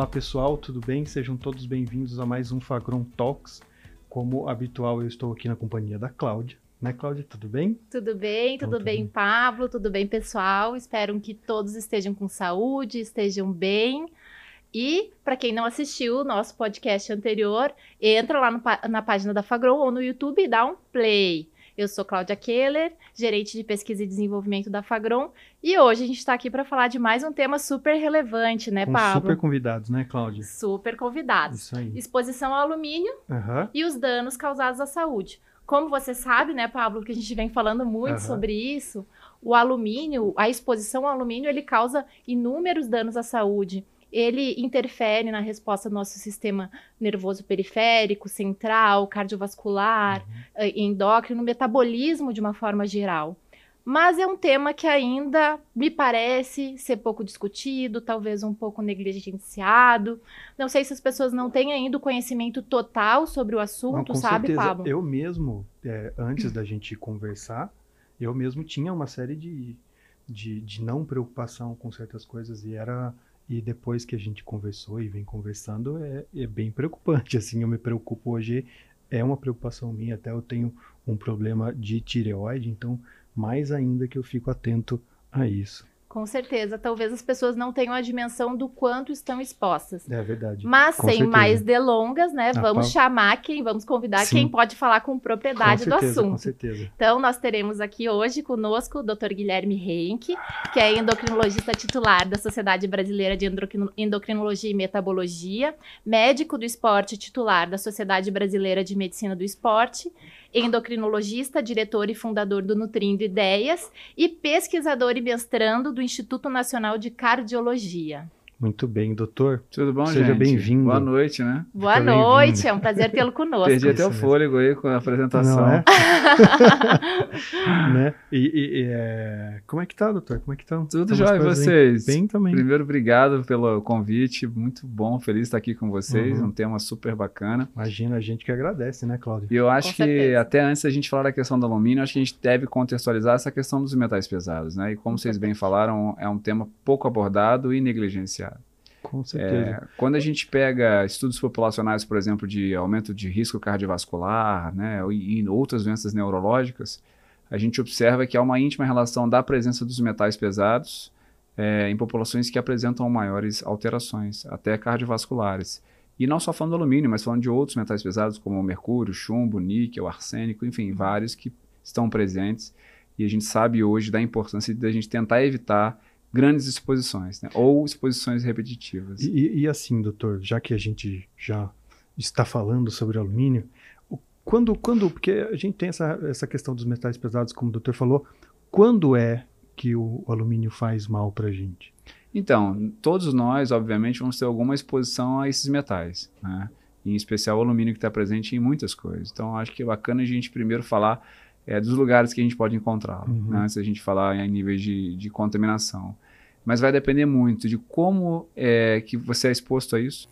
Olá pessoal, tudo bem? Sejam todos bem-vindos a mais um Fagron Talks. Como habitual, eu estou aqui na companhia da Cláudia. Né, Cláudia? Tudo bem? Tudo bem, tudo Então, bem, tudo Pablo, tudo bem, pessoal. Espero que todos estejam com saúde, estejam bem. E, para quem não assistiu o nosso podcast anterior, entra lá no na página da Fagron ou no YouTube e dá um play. Eu sou Cláudia Keller, gerente de pesquisa e desenvolvimento da Fagron, e hoje a gente está aqui para falar de mais um tema super relevante, né, Com Pablo? super convidados, né, Cláudia? Super convidados. Isso aí. Exposição ao alumínio Aham. e os danos causados à saúde. Como você sabe, né, Pablo, que a gente vem falando muito Aham. sobre isso, o alumínio, a exposição ao alumínio, ele causa inúmeros danos à saúde. Ele interfere na resposta do nosso sistema nervoso periférico, central, cardiovascular, eh, endócrino, metabolismo de uma forma geral. Mas é um tema que ainda me parece ser pouco discutido, talvez um pouco negligenciado. Não sei se as pessoas não têm ainda o conhecimento total sobre o Não, assunto, com sabe, certeza. Pablo? Eu mesmo, é, antes da gente conversar, eu mesmo tinha uma série de, de, de não preocupação com certas coisas e era e depois que a gente conversou e vem conversando é, é bem preocupante assim eu me preocupo hoje é uma preocupação minha até eu tenho um problema de tireoide então mais ainda que eu fico atento a isso Com certeza. Talvez as pessoas não tenham a dimensão do quanto estão expostas. é verdade Mas Com sem certeza. mais delongas, né? Ah, vamos Pablo. chamar quem, vamos convidar Sim. quem pode falar com com propriedade do certeza com assunto. certeza Então, nós teremos aqui hoje conosco o Dr. Guilherme Henke, que é endocrinologista titular da Sociedade Brasileira de Endocrino- Endocrinologia e Metabologia, médico do esporte titular da Sociedade Brasileira de Medicina do Esporte, endocrinologista, diretor e fundador do Nutrindo Ideias e pesquisador e mestrando do Instituto Nacional de Cardiologia. Muito bem doutor Tudo bom, Seja gente? bem-vindo. Boa noite, né? Boa Fica noite, é um prazer tê-lo conosco. Perdi até o fôlego aí com a apresentação. Não é? né? E, e- e, é, como é que tá, doutor? Como é que tá? Tudo jóia, e vocês? Bem também. Primeiro, obrigado pelo convite. Muito bom, feliz de estar aqui com vocês. Uhum. Um tema super bacana. Imagina, a gente que agradece, né, Cláudio? E eu acho Com que certeza. até antes da gente falar da questão do alumínio, acho que a gente deve contextualizar essa questão dos metais pesados, né? E como vocês bem falaram, é um tema pouco abordado e negligenciado. Com certeza. É, quando a gente pega estudos populacionais, por exemplo, de aumento de risco cardiovascular, né, e, e outras doenças neurológicas, a gente observa que há uma íntima relação da presença dos metais pesados é, em populações que apresentam maiores alterações, até cardiovasculares. E não só falando do alumínio, mas falando de outros metais pesados, como o mercúrio, chumbo, níquel, arsênico, enfim, vários que estão presentes. E a gente sabe hoje da importância da gente tentar evitar grandes exposições, né? ou exposições repetitivas. E, e- assim, doutor, já que a gente já está falando sobre alumínio, quando, quando, porque a gente tem essa, essa questão dos metais pesados, como o doutor falou, quando é que o, o alumínio faz mal pra gente? Então, todos nós, obviamente, vamos ter alguma exposição a esses metais, né? Em especial o alumínio que está presente em muitas coisas. Então, acho que é bacana a gente primeiro falar é, dos lugares que a gente pode encontrá-lo, Uhum. né? antes da gente falar em níveis de, de contaminação. Mas vai depender muito de como é que você é exposto a isso.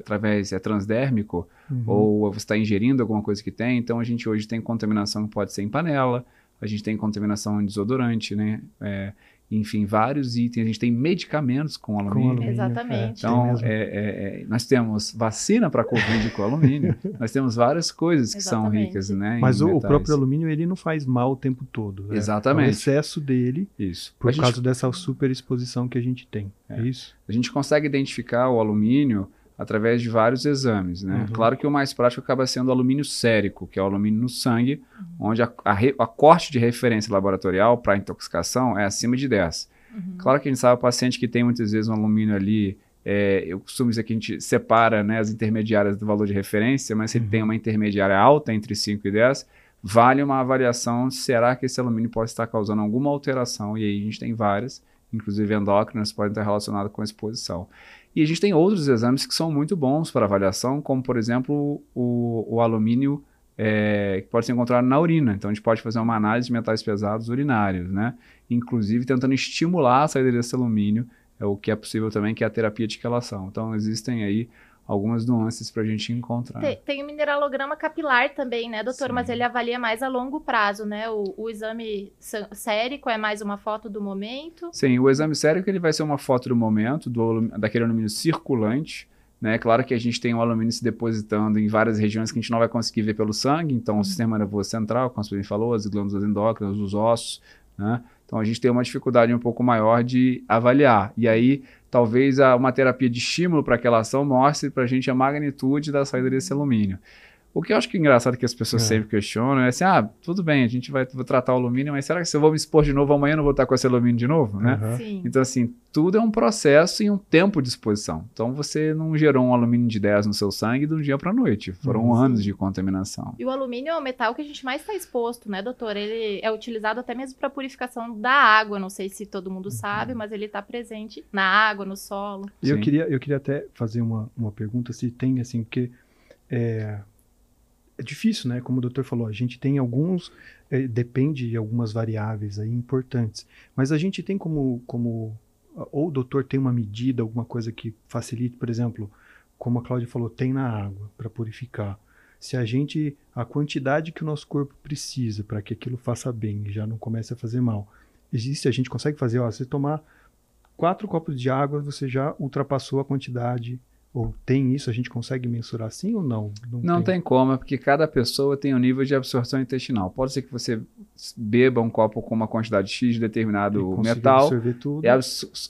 Através, é transdérmico, Uhum. ou você está ingerindo alguma coisa que tem. Então a gente hoje tem contaminação que pode ser em panela, a gente tem contaminação em desodorante, né? É, enfim, vários itens. A gente tem medicamentos com alumínio. alumínio, Exatamente. tem Então, é, é, é, nós temos vacina para Covid com alumínio, nós temos várias coisas que são Exatamente. ricas, né? Mas o, metais. próprio alumínio, ele não faz mal o tempo todo. né? É o Exatamente. excesso dele, Isso. por a, gente, causa dessa superexposição que a gente tem. É, É. isso? a gente consegue identificar o alumínio através de vários exames, né? Uhum. Claro que o mais prático acaba sendo o alumínio sérico, que é o alumínio no sangue, onde a, a, re- a corte de referência laboratorial para intoxicação é acima de 10. Uhum. Claro que a gente sabe o paciente que tem muitas vezes um alumínio ali, é, eu costumo dizer que a gente separa né, as intermediárias do valor de referência, mas se ele Uhum. tem uma intermediária alta entre 5 e 10, vale uma avaliação, será que esse alumínio pode estar causando alguma alteração? E aí a gente tem várias, inclusive endócrinas, podem estar relacionadas com a exposição. E a gente tem outros exames que são muito bons para avaliação, como por exemplo o, o alumínio é, que pode ser encontrado na urina. Então a gente pode fazer uma análise de metais pesados urinários, né? Inclusive tentando estimular a saída desse alumínio, é o que é possível também, que é a terapia de quelação. Então existem aí algumas nuances para a gente encontrar. Tem, tem, o mineralograma capilar também, né, doutor? Sim. Mas ele avalia mais a longo prazo, né? O, o, exame sérico é mais uma foto do momento? Sim, o exame sérico ele vai ser uma foto do momento, do, daquele alumínio circulante. Né? Claro que a gente tem o alumínio se depositando em várias regiões que a gente não vai conseguir ver pelo sangue, então uhum. o sistema nervoso central, como você falou, as glândulas endócrinas, os ossos, né? Então a gente tem uma dificuldade um pouco maior de avaliar. E aí talvez uma terapia de estímulo para aquela ação mostre para a gente a magnitude da saída desse alumínio. O que eu acho que é engraçado que as pessoas é. sempre questionam é assim: ah, tudo bem, a gente vai tratar o alumínio, mas será que se eu vou me expor de novo amanhã eu não vou estar com esse alumínio de novo? Né? Uhum. Então, assim, tudo é um processo e um tempo de exposição. Então, você não gerou um alumínio de 10 no seu sangue de um dia para a noite. Foram uhum. anos de contaminação. E o alumínio é o metal que a gente mais está exposto, né, doutor? Ele é utilizado até mesmo para purificação da água. Não sei se todo mundo uhum. sabe, mas ele está presente na água, no solo. E eu queria, eu queria até fazer uma, uma pergunta se tem, assim, porque. É, é difícil, né? Como o doutor falou, a gente tem alguns, é, depende de algumas variáveis aí importantes, mas a gente tem como, como, ou o doutor tem uma medida, alguma coisa que facilite, por exemplo, como a Cláudia falou, tem na água para purificar. Se a gente, a quantidade que o nosso corpo precisa para que aquilo faça bem e já não comece a fazer mal, existe, a gente consegue fazer, ó, você tomar quatro copos de água, você já ultrapassou a quantidade ou tem isso? A gente consegue mensurar assim ou não? Não, não tem. tem. como, é porque cada pessoa tem um nível de absorção intestinal. Pode ser que você beba um copo com uma quantidade X de determinado metal tudo. e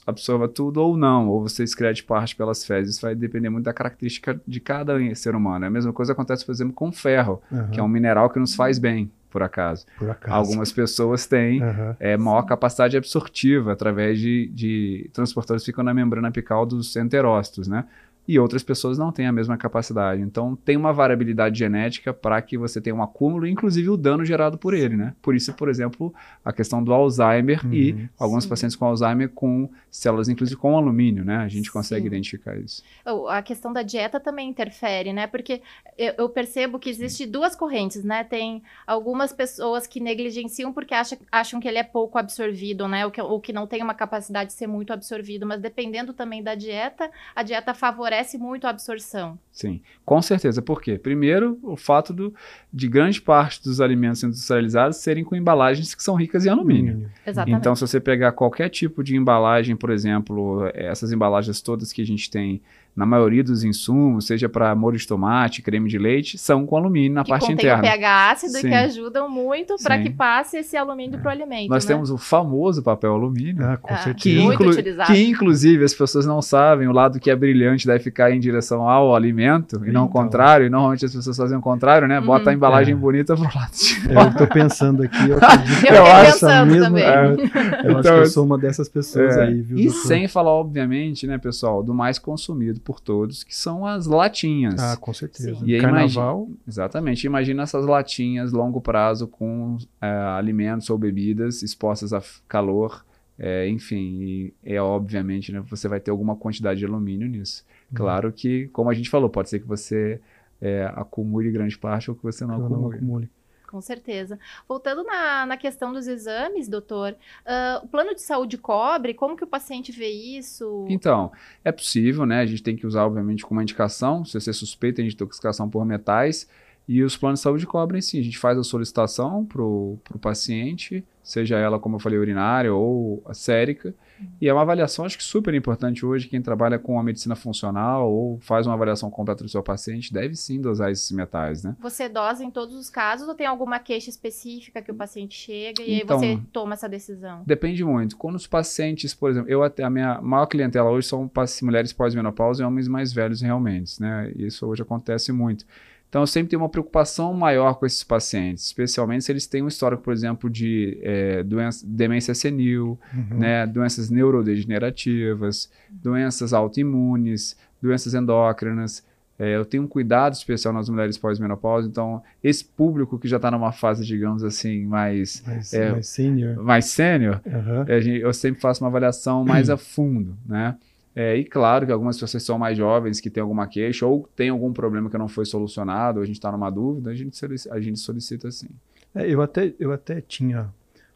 absorva tudo ou não, ou você excrete parte pelas fezes. Isso vai depender muito da característica de cada ser humano. A mesma coisa acontece, por exemplo, com ferro, uhum. que é um mineral que nos faz bem por acaso. Por acaso. Algumas pessoas têm uhum. é, maior capacidade absortiva através de, de transportadores que ficam na membrana apical dos enterócitos, né? E outras pessoas não têm a mesma capacidade. Então, tem uma variabilidade genética para que você tenha um acúmulo, inclusive o dano gerado por ele, né? Por isso, por exemplo, a questão do Alzheimer uhum, e alguns sim. pacientes com Alzheimer com células, inclusive com alumínio, né? A gente consegue sim. identificar isso. A questão da dieta também interfere, né? Porque eu percebo que existe duas correntes, né? Tem algumas pessoas que negligenciam porque acham, acham que ele é pouco absorvido, né? Ou que, ou que não tem uma capacidade de ser muito absorvido, mas dependendo também da dieta, a dieta favorece favorece muito a absorção. Sim, com certeza. Por quê? Primeiro, o fato do, de grande parte dos alimentos industrializados serem com embalagens que são ricas em alumínio. Exatamente. Então, se você pegar qualquer tipo de embalagem, por exemplo, essas embalagens todas que a gente tem na maioria dos insumos, seja para molho de tomate, creme de leite, são com alumínio na que parte interna. Que pH ácido Sim. que ajudam muito para que passe esse alumínio é. para o alimento. Nós né? temos o famoso papel alumínio. Ah, com ah, certeza. Que, inclu que, inclusive, as pessoas não sabem, o lado que é brilhante deve ficar em direção ao alimento e não o então. contrário. E normalmente as pessoas fazem o contrário, né? Bota a uhum. embalagem é. bonita pro lado de Eu estou pensando aqui, eu acredito eu, eu acho mesmo. Também. É, eu então, acho que eu sou uma dessas pessoas é. aí, viu? E doutor? sem falar, obviamente, né, pessoal, do mais consumido por todos, que são as latinhas. Ah, com certeza. E Carnaval. Imagina, exatamente. Imagina essas latinhas longo prazo com é, alimentos ou bebidas expostas a calor. É, enfim, é obviamente, né, você vai ter alguma quantidade de alumínio nisso. Hum. Claro que, como a gente falou, pode ser que você é, acumule grande parte ou que você não, acumule. não acumule. Com certeza. Voltando na, na questão dos exames, doutor, uh, o plano de saúde cobre? Como que o paciente vê isso? Então, é possível, né? A gente tem que usar, obviamente, como indicação, se você suspeita de intoxicação por metais, e os planos de saúde cobrem sim. A gente faz a solicitação para o paciente, seja ela, como eu falei, urinária ou sérica, e é uma avaliação, acho que super importante hoje. Quem trabalha com a medicina funcional ou faz uma avaliação completa do seu paciente deve sim dosar esses metais, né? Você dosa em todos os casos ou tem alguma queixa específica que o paciente chega e então, aí você toma essa decisão? Depende muito. Quando os pacientes, por exemplo, eu até a minha maior clientela hoje são mulheres pós-menopausa e homens mais velhos realmente, né? Isso hoje acontece muito. Então, eu sempre tenho uma preocupação maior com esses pacientes, especialmente se eles têm um histórico, por exemplo, de é, doença, demência senil, uhum. né, doenças neurodegenerativas, doenças autoimunes, doenças endócrinas. É, eu tenho um cuidado especial nas mulheres pós-menopausa, então esse público que já está numa fase, digamos assim, mais... Mais, é, mais sênior. Mais sênior, uhum. eu sempre faço uma avaliação mais a fundo, né? É, e claro que algumas pessoas são mais jovens, que têm alguma queixa, ou tem algum problema que não foi solucionado, ou a gente está numa dúvida, a gente solicita, a gente solicita sim. É, eu, até, eu até tinha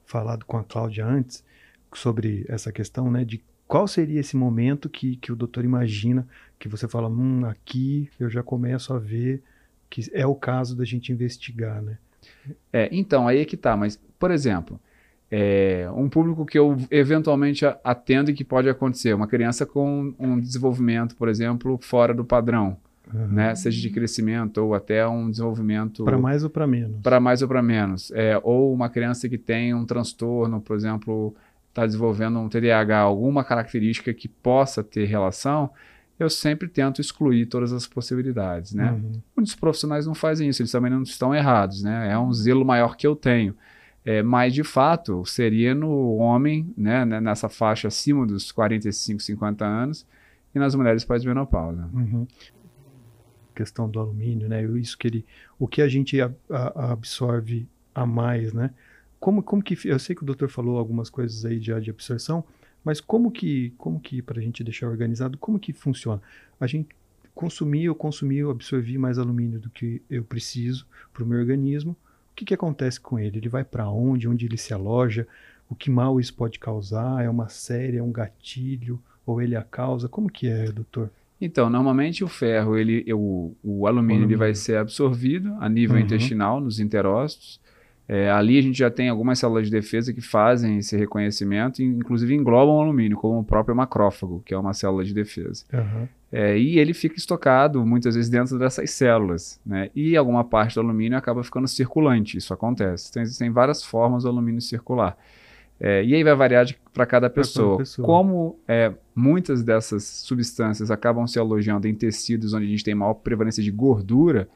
falado com a Cláudia antes sobre essa questão, né, de qual seria esse momento que, que o doutor imagina, que você fala, hum, aqui eu já começo a ver que é o caso da gente investigar, né? É, então, aí é que tá, mas, por exemplo, é, um público que eu eventualmente atendo e que pode acontecer, uma criança com um desenvolvimento, por exemplo, fora do padrão, uhum. né? seja de crescimento ou até um desenvolvimento... Para mais ou para menos. Para mais ou para menos. É, ou uma criança que tem um transtorno, por exemplo, está desenvolvendo um TDAH, alguma característica que possa ter relação, eu sempre tento excluir todas as possibilidades, né? Uhum. Muitos profissionais não fazem isso, eles também não estão errados, né? É um zelo maior que eu tenho. É, mas, de fato, seria no homem, né, né nessa faixa acima dos 45, 50 anos, e nas mulheres pós-menopausa. Uhum. Questão do alumínio, né? Isso que ele, o que a gente a, a, absorve a mais, né? Como, como que eu sei que o doutor falou algumas coisas aí de, de absorção, mas como que, como que para a gente deixar organizado, como que funciona? A gente consumir, eu consumi, eu absorvi mais alumínio do que eu preciso para o meu organismo. O que, que acontece com ele? Ele vai para onde? Onde ele se aloja? O que mal isso pode causar? É uma série? É um gatilho? Ou ele é a causa? Como que é, doutor? Então, normalmente o ferro, ele, o, o alumínio, alumínio. Ele vai ser absorvido a nível uhum. intestinal, nos enterócitos. É, ali a gente já tem algumas células de defesa que fazem esse reconhecimento, e inclusive englobam o alumínio, como o próprio macrófago, que é uma célula de defesa. Uhum. É, e ele fica estocado muitas vezes dentro dessas células, né? E alguma parte do alumínio acaba ficando circulante, isso acontece. Então existem várias formas do alumínio circular. É, e aí vai variar para cada pessoa. pessoa. Como é, muitas dessas substâncias acabam se alojando em tecidos onde a gente tem maior prevalência de gordura,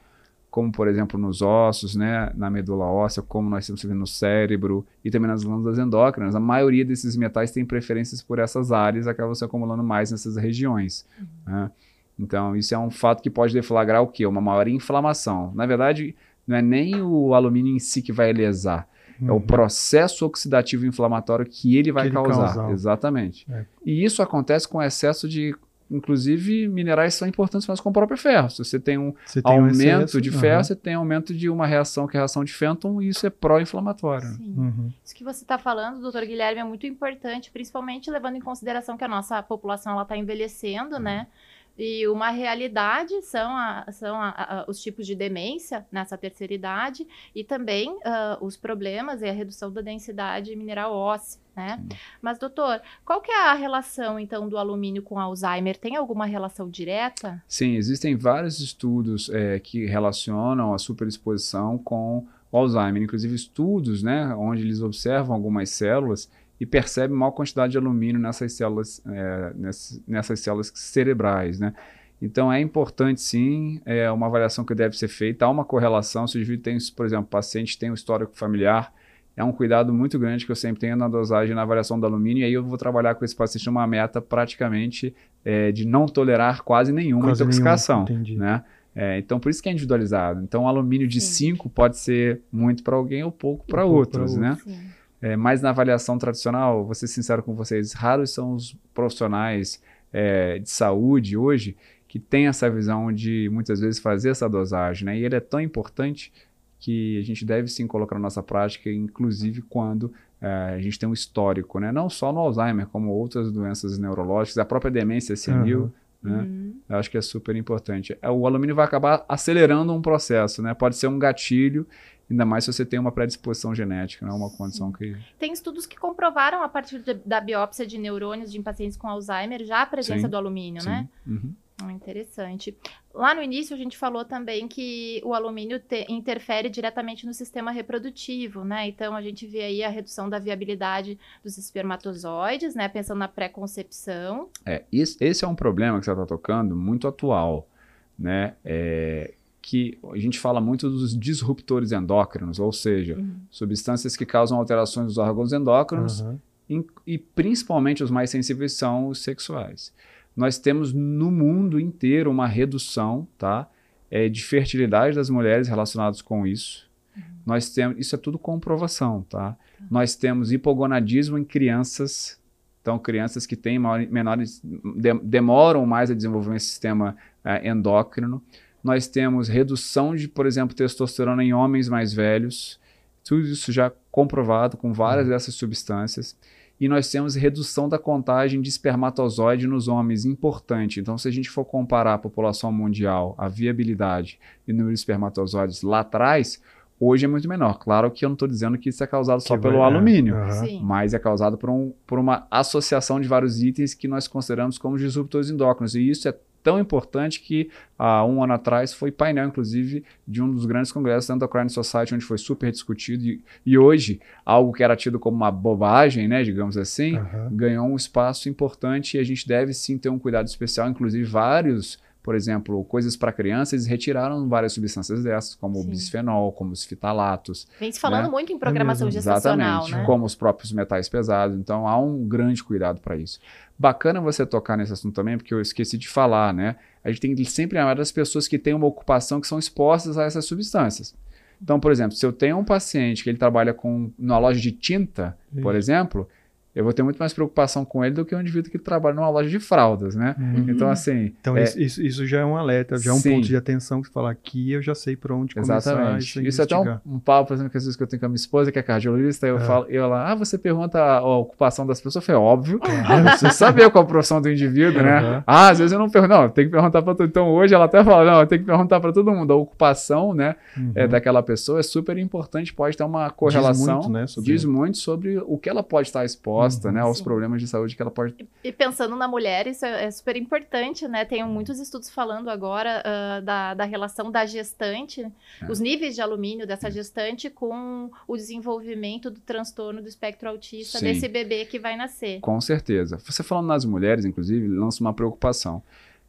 como por exemplo nos ossos, né, na medula óssea, como nós temos no cérebro e também nas glândulas endócrinas. A maioria desses metais tem preferências por essas áreas, acabam se acumulando mais nessas regiões. Uhum. Né? Então, isso é um fato que pode deflagrar o quê? Uma maior inflamação. Na verdade, não é nem o alumínio em si que vai lesar, uhum. é o uhum. processo oxidativo inflamatório que ele vai que ele causar. Causar. Exatamente. É. E isso acontece com excesso de inclusive minerais são importantes mas com o próprio ferro. Se você tem um você tem aumento um excesso, de ferro, uhum. você tem aumento de uma reação que é a reação de Fenton e isso é pró-inflamatório. Uhum. Isso que você está falando, doutor Guilherme, é muito importante, principalmente levando em consideração que a nossa população está envelhecendo, uhum. né? E uma realidade são, a, são a, a, os tipos de demência nessa terceira idade e também uh, os problemas e a redução da densidade mineral óssea, né? Mas, doutor, qual que é a relação, então, do alumínio com Alzheimer? Tem alguma relação direta? Sim, existem vários estudos é, que relacionam a superexposição com o Alzheimer, inclusive estudos, né, onde eles observam algumas células e percebe maior quantidade de alumínio nessas células, é, nessas, nessas, células cerebrais, né? Então é importante sim, é uma avaliação que deve ser feita, há uma correlação, se o indivíduo tem, por exemplo, paciente tem um histórico familiar, é um cuidado muito grande que eu sempre tenho na dosagem na avaliação do alumínio, e aí eu vou trabalhar com esse paciente uma meta praticamente é, de não tolerar quase nenhuma quase intoxicação, nenhum, né? É, então, por isso que é individualizado. Então, um alumínio de 5 pode ser muito para alguém ou pouco para um outros, né? Sim. É, mas na avaliação tradicional, vou ser sincero com vocês, raros são os profissionais é, de saúde hoje que têm essa visão de muitas vezes fazer essa dosagem, né? E ele é tão importante que a gente deve sim colocar na nossa prática, inclusive quando é, a gente tem um histórico, né? Não só no Alzheimer, como outras doenças neurológicas, a própria demência senil, uhum. né? Uhum. Eu acho que é super importante. É, o alumínio vai acabar acelerando um processo, né? Pode ser um gatilho Ainda mais se você tem uma predisposição genética, não é uma condição que. Tem estudos que comprovaram, a partir de, da biópsia de neurônios de pacientes com Alzheimer, já a presença sim, do alumínio, sim. né? Uhum. Ah, interessante. Lá no início a gente falou também que o alumínio te, interfere diretamente no sistema reprodutivo, né? Então a gente vê aí a redução da viabilidade dos espermatozoides, né? Pensando na pré-concepção. É, esse é um problema que você está tocando muito atual, né? É, que a gente fala muito dos disruptores endócrinos, ou seja, uhum. substâncias que causam alterações nos órgãos endócrinos, uhum. em, e principalmente os mais sensíveis são os sexuais. Nós temos no mundo inteiro uma redução tá, é, de fertilidade das mulheres relacionadas com isso. Uhum. Nós temos, isso é tudo comprovação, tá? Uhum. Nós temos hipogonadismo em crianças, então crianças que têm menores, de, demoram mais a desenvolver um sistema é, endócrino nós temos redução de, por exemplo, testosterona em homens mais velhos, tudo isso já comprovado com várias uhum. dessas substâncias. E nós temos redução da contagem de espermatozoide nos homens, importante. Então, se a gente for comparar a população mundial, a viabilidade e o número de espermatozoides lá atrás, hoje é muito menor. Claro que eu não estou dizendo que isso é causado só Que pelo é, alumínio. Sim. mas é causado por, um, por uma associação de vários itens que nós consideramos como disruptores endócrinos. E isso é tão importante que há um ano atrás foi painel, inclusive, de um dos grandes congressos da Endocrine Society, onde foi super discutido. E, e hoje, algo que era tido como uma bobagem, né, digamos assim, Aham. ganhou um espaço importante e a gente deve sim ter um cuidado especial. Inclusive, vários, por exemplo, coisas para crianças, eles retiraram várias substâncias dessas, como o Sim. bisfenol, como os fitalatos. Vem se falando Né? muito em programação mesmo. gestacional, Exatamente, né? como os próprios metais pesados. Então há um grande cuidado para isso. Bacana você tocar nesse assunto também, porque eu esqueci de falar, né? A gente tem que sempre lembrar das pessoas que têm uma ocupação que são expostas a essas substâncias. Então, por exemplo, se eu tenho um paciente que ele trabalha com numa loja de tinta, por Isso. exemplo, eu vou ter muito mais preocupação com ele do que um indivíduo que trabalha numa loja de fraldas, né? Uhum. Então, assim, Então, é, isso, isso, já é um alerta, já é um Sim. ponto de atenção que você fala aqui, eu já sei por onde começar Exatamente. isso é até um, um papo, por exemplo, que às vezes que eu tenho com a minha esposa, que é cardiologista, eu É. falo, eu lá, ah, você pergunta a, a ocupação das pessoas? Eu falei, óbvio, você saber qual a profissão do indivíduo, né? Aham. Ah, às vezes eu não pergunto, não, tem que perguntar para todo Então hoje ela até fala, não, tem que perguntar para todo mundo. A ocupação, né, Uhum. é, daquela pessoa é super importante, pode ter uma correlação. muito, né, sobre- diz muito sobre o que ela pode estar exposta, Uhum. né, aos Sim. problemas de saúde que ela pode E pensando na mulher, isso é, é super importante, né? Tem muitos estudos falando agora ah, da, da relação da gestante, É. os níveis de alumínio dessa gestante com o desenvolvimento do transtorno do espectro autista Sim. desse bebê que vai nascer. Com certeza. Você falando nas mulheres, inclusive, lança uma preocupação.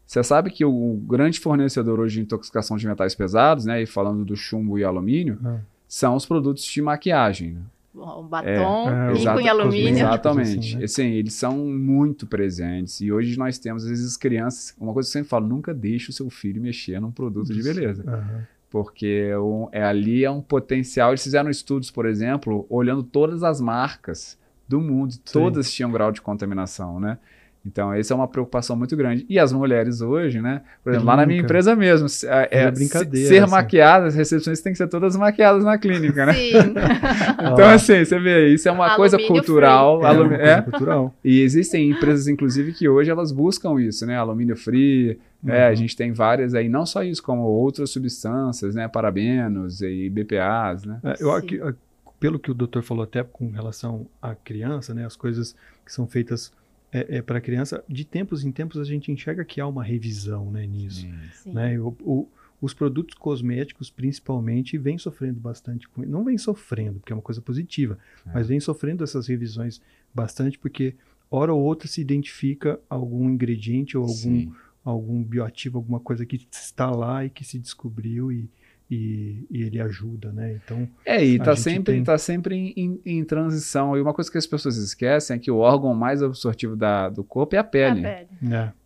Você sabe que o grande fornecedor hoje de intoxicação de metais pesados, né, e falando do chumbo e alumínio, Ah. são os produtos de maquiagem. Um batom, É, rico Exata- em alumínio. Exatamente. assim, Assim, né? eles são muito presentes. E hoje nós temos, às vezes, as crianças. Uma coisa que eu sempre falo: nunca deixe o seu filho mexer num produto de beleza. Aham. Porque o- é, ali é um potencial. Eles fizeram estudos, por exemplo, olhando todas as marcas do mundo, todas tinham grau de contaminação, né? Então, essa é uma preocupação muito grande. E as mulheres hoje, né? Por exemplo, lá na minha empresa mesmo, se- é, É é, brincadeira, ser assim. maquiadas, as recepções têm que ser todas maquiadas na clínica, né? Sim. Então, assim, você vê, isso é uma coisa Alumínio cultural. É, coisa é. cultural. E existem empresas, inclusive, que hoje elas buscam isso, né? Alumínio free, né? A Uhum. gente tem várias aí, não só isso, como outras substâncias, né? Parabenos e BPAs, né? É, eu, aqui, pelo que o doutor falou até com relação à criança, né, as coisas que são feitas é, para a criança, de tempos em tempos a gente enxerga que há uma revisão né, nisso. Sim. Né? O- o- os produtos cosméticos, principalmente, vêm sofrendo bastante com Não vem sofrendo, porque é uma coisa positiva, É. mas vem sofrendo essas revisões bastante, porque hora ou outra se identifica algum ingrediente ou algum, Sim. algum bioativo, alguma coisa que está lá e que se descobriu e, e, e ele ajuda, né? Então, É, e tá sempre, tem- tá sempre em, em- em transição. E uma coisa que as pessoas esquecem é que o órgão mais absortivo da- do corpo é a A pele. pele.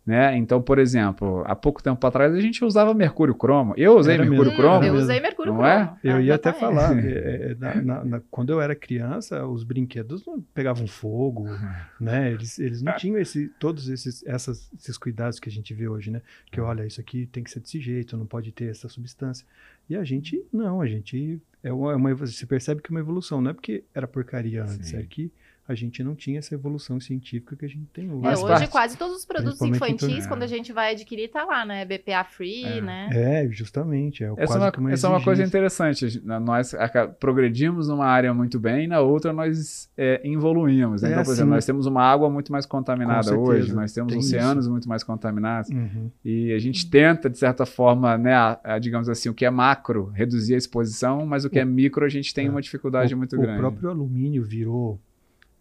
Né? Então, por exemplo, há pouco tempo atrás a gente usava mercúrio cromo. Eu usei Era mercúrio mesmo. cromo. Eu usei mercúrio Não cromo. é? Eu ia até falar, é, é, na- na- na- quando eu era criança, os brinquedos não pegavam fogo, né? Eles, eles não tinham esse, todos esses, essas, esses cuidados que a gente vê hoje, né? Que olha, isso aqui tem que ser desse jeito, não pode ter essa substância. E a gente, não, a gente, é uma, é uma você percebe que é uma evolução, não é porque era porcaria antes, Sim. é que a gente não tinha essa evolução científica que a gente tem hoje. É, hoje parte. quase todos os produtos infantis, quando a gente vai adquirir, tá lá, né? BPA free, É. né? É, justamente, é Essa, quase é uma, essa é uma coisa interessante. A gente- Nós progredimos numa área muito bem, e na outra nós é, evoluímos. É, Então, por exemplo, sim. nós temos uma água muito mais contaminada hoje, nós temos tem oceanos muito mais contaminados. Uhum. E a gente tenta, de certa forma, né, a- a, digamos assim, o que é macro, reduzir a exposição, mas o que é micro, a gente tem É. uma dificuldade o, muito o grande. próprio alumínio virou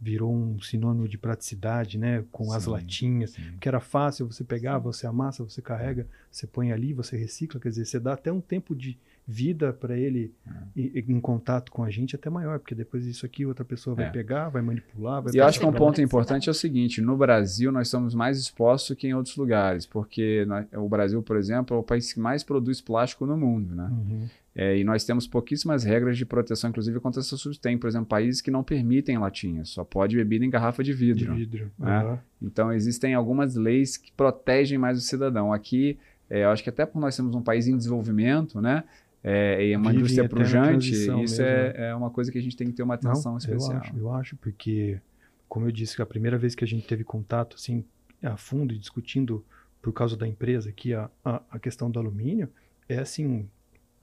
virou um sinônimo de praticidade, né? Com as Sim, latinhas, sim. que era fácil você pegar, você amassa, você carrega, você põe ali, você recicla, quer dizer, você dá até um tempo de vida para ele É. em, em contato com a gente até maior, porque depois isso aqui outra pessoa vai É. pegar, vai manipular, vai E eu acho que um ponto importante é o seguinte: no Brasil, nós estamos mais expostos que em outros lugares, porque nós- o Brasil, por exemplo, é o país que mais produz plástico no mundo, né? Uhum. É, e nós temos pouquíssimas regras de proteção, inclusive contra essas substâncias. Tem, por exemplo, países que não permitem latinhas, só pode bebida em garrafa de De vidro. vidro. né? Aham. Então, existem algumas leis que protegem mais o cidadão. Aqui, é, eu acho que até por nós sermos um país em desenvolvimento, né? É, e é uma Vive indústria pujante, isso mesmo, é, é uma coisa que a gente tem que ter uma atenção Não, especial. Eu acho, eu acho, porque como eu disse, a primeira vez que a gente teve contato, assim, a fundo, discutindo por causa da empresa aqui a, a, a questão do alumínio, é assim,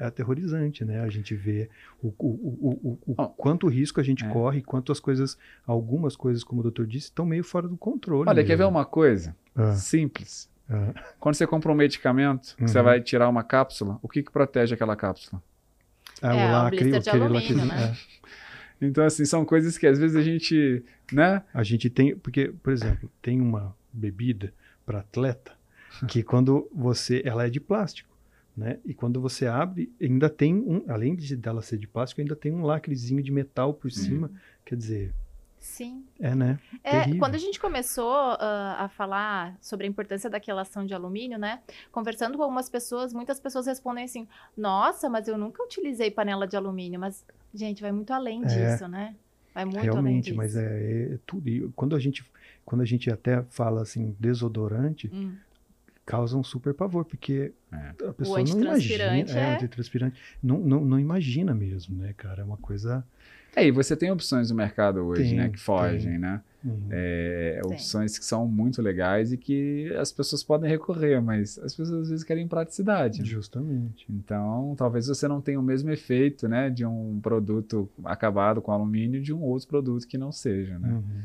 é aterrorizante, né? A gente vê o, o, o, o, o quanto risco a gente é. corre, quanto as coisas, algumas coisas, como o doutor disse, estão meio fora do controle. Olha, mesmo. quer ver uma coisa ah. simples? Ah. Quando você compra um medicamento, uhum. você vai tirar uma cápsula, o que, que protege aquela cápsula? Ah, é, o lacre, o de alumínio, né? É. Então, assim, são coisas que às vezes a gente, né? A gente tem, porque, por exemplo, tem uma bebida para atleta que quando você, ela é de plástico né? E quando você abre, ainda tem um, além de dela ser de plástico, ainda tem um lacrezinho de metal por cima. Quer dizer, Sim. É, né? É, quando a gente começou uh, a falar sobre a importância da quelação de alumínio, né? Conversando com algumas pessoas, muitas pessoas respondem assim: Nossa, mas eu nunca utilizei panela de alumínio. Mas, gente, vai muito além é, disso, né? Vai muito realmente, além disso. mas é, é, tudo. E quando a gente, quando a gente até fala assim, desodorante, hum causa um super pavor, porque é. a pessoa não imagina. É, é... antitranspirante. Não, não, não imagina mesmo, né, cara? É uma coisa. É, e você tem opções no mercado hoje, tem, né, que fogem, tem. né? Uhum. É, opções que são muito legais e que as pessoas podem recorrer, mas as pessoas às vezes querem praticidade. Justamente. Então, talvez você não tenha o mesmo efeito, né, de um produto acabado com alumínio de um outro produto que não seja, né? Uhum.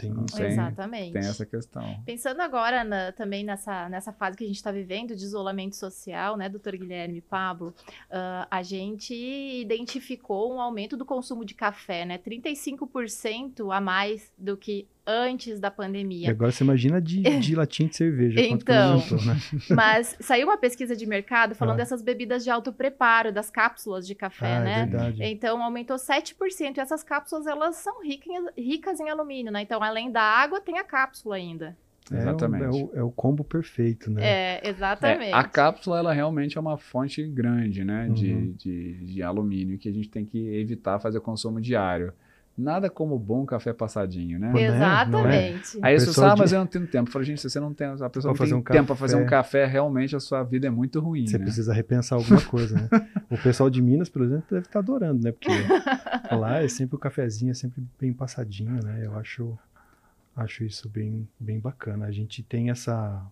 Tem, tem, Exatamente. Tem essa questão. Pensando agora na, também nessa, nessa fase que a gente está vivendo de isolamento social, né, doutor Guilherme e Pablo, uh, a gente identificou um aumento do consumo de café, né? 35% a mais do que antes da pandemia. E agora você imagina de, de latinha de cerveja. então, né? mas saiu uma pesquisa de mercado falando ah. dessas bebidas de alto preparo, das cápsulas de café, ah, é né? É verdade. Então aumentou 7%. E essas cápsulas elas são ricas, ricas em alumínio, né? Então além da água tem a cápsula ainda. É, exatamente. É o, é o, combo perfeito, né? É, exatamente. É, a cápsula, ela realmente é uma fonte grande, né? Uhum. De, de, de alumínio que a gente tem que evitar fazer consumo diário. Nada como bom café passadinho, né? É? Exatamente. É? Aí você fala, ah, mas eu não tenho tempo. Eu falei, gente, se você não tem, a pessoa não tem um tempo para fazer um café, realmente a sua vida é muito ruim. Você né? precisa repensar alguma coisa, né? o pessoal de Minas, por exemplo, deve estar adorando, né? Porque lá é sempre o cafezinho, é sempre bem passadinho, né? Eu acho, acho isso bem, bem bacana. A gente tem essa.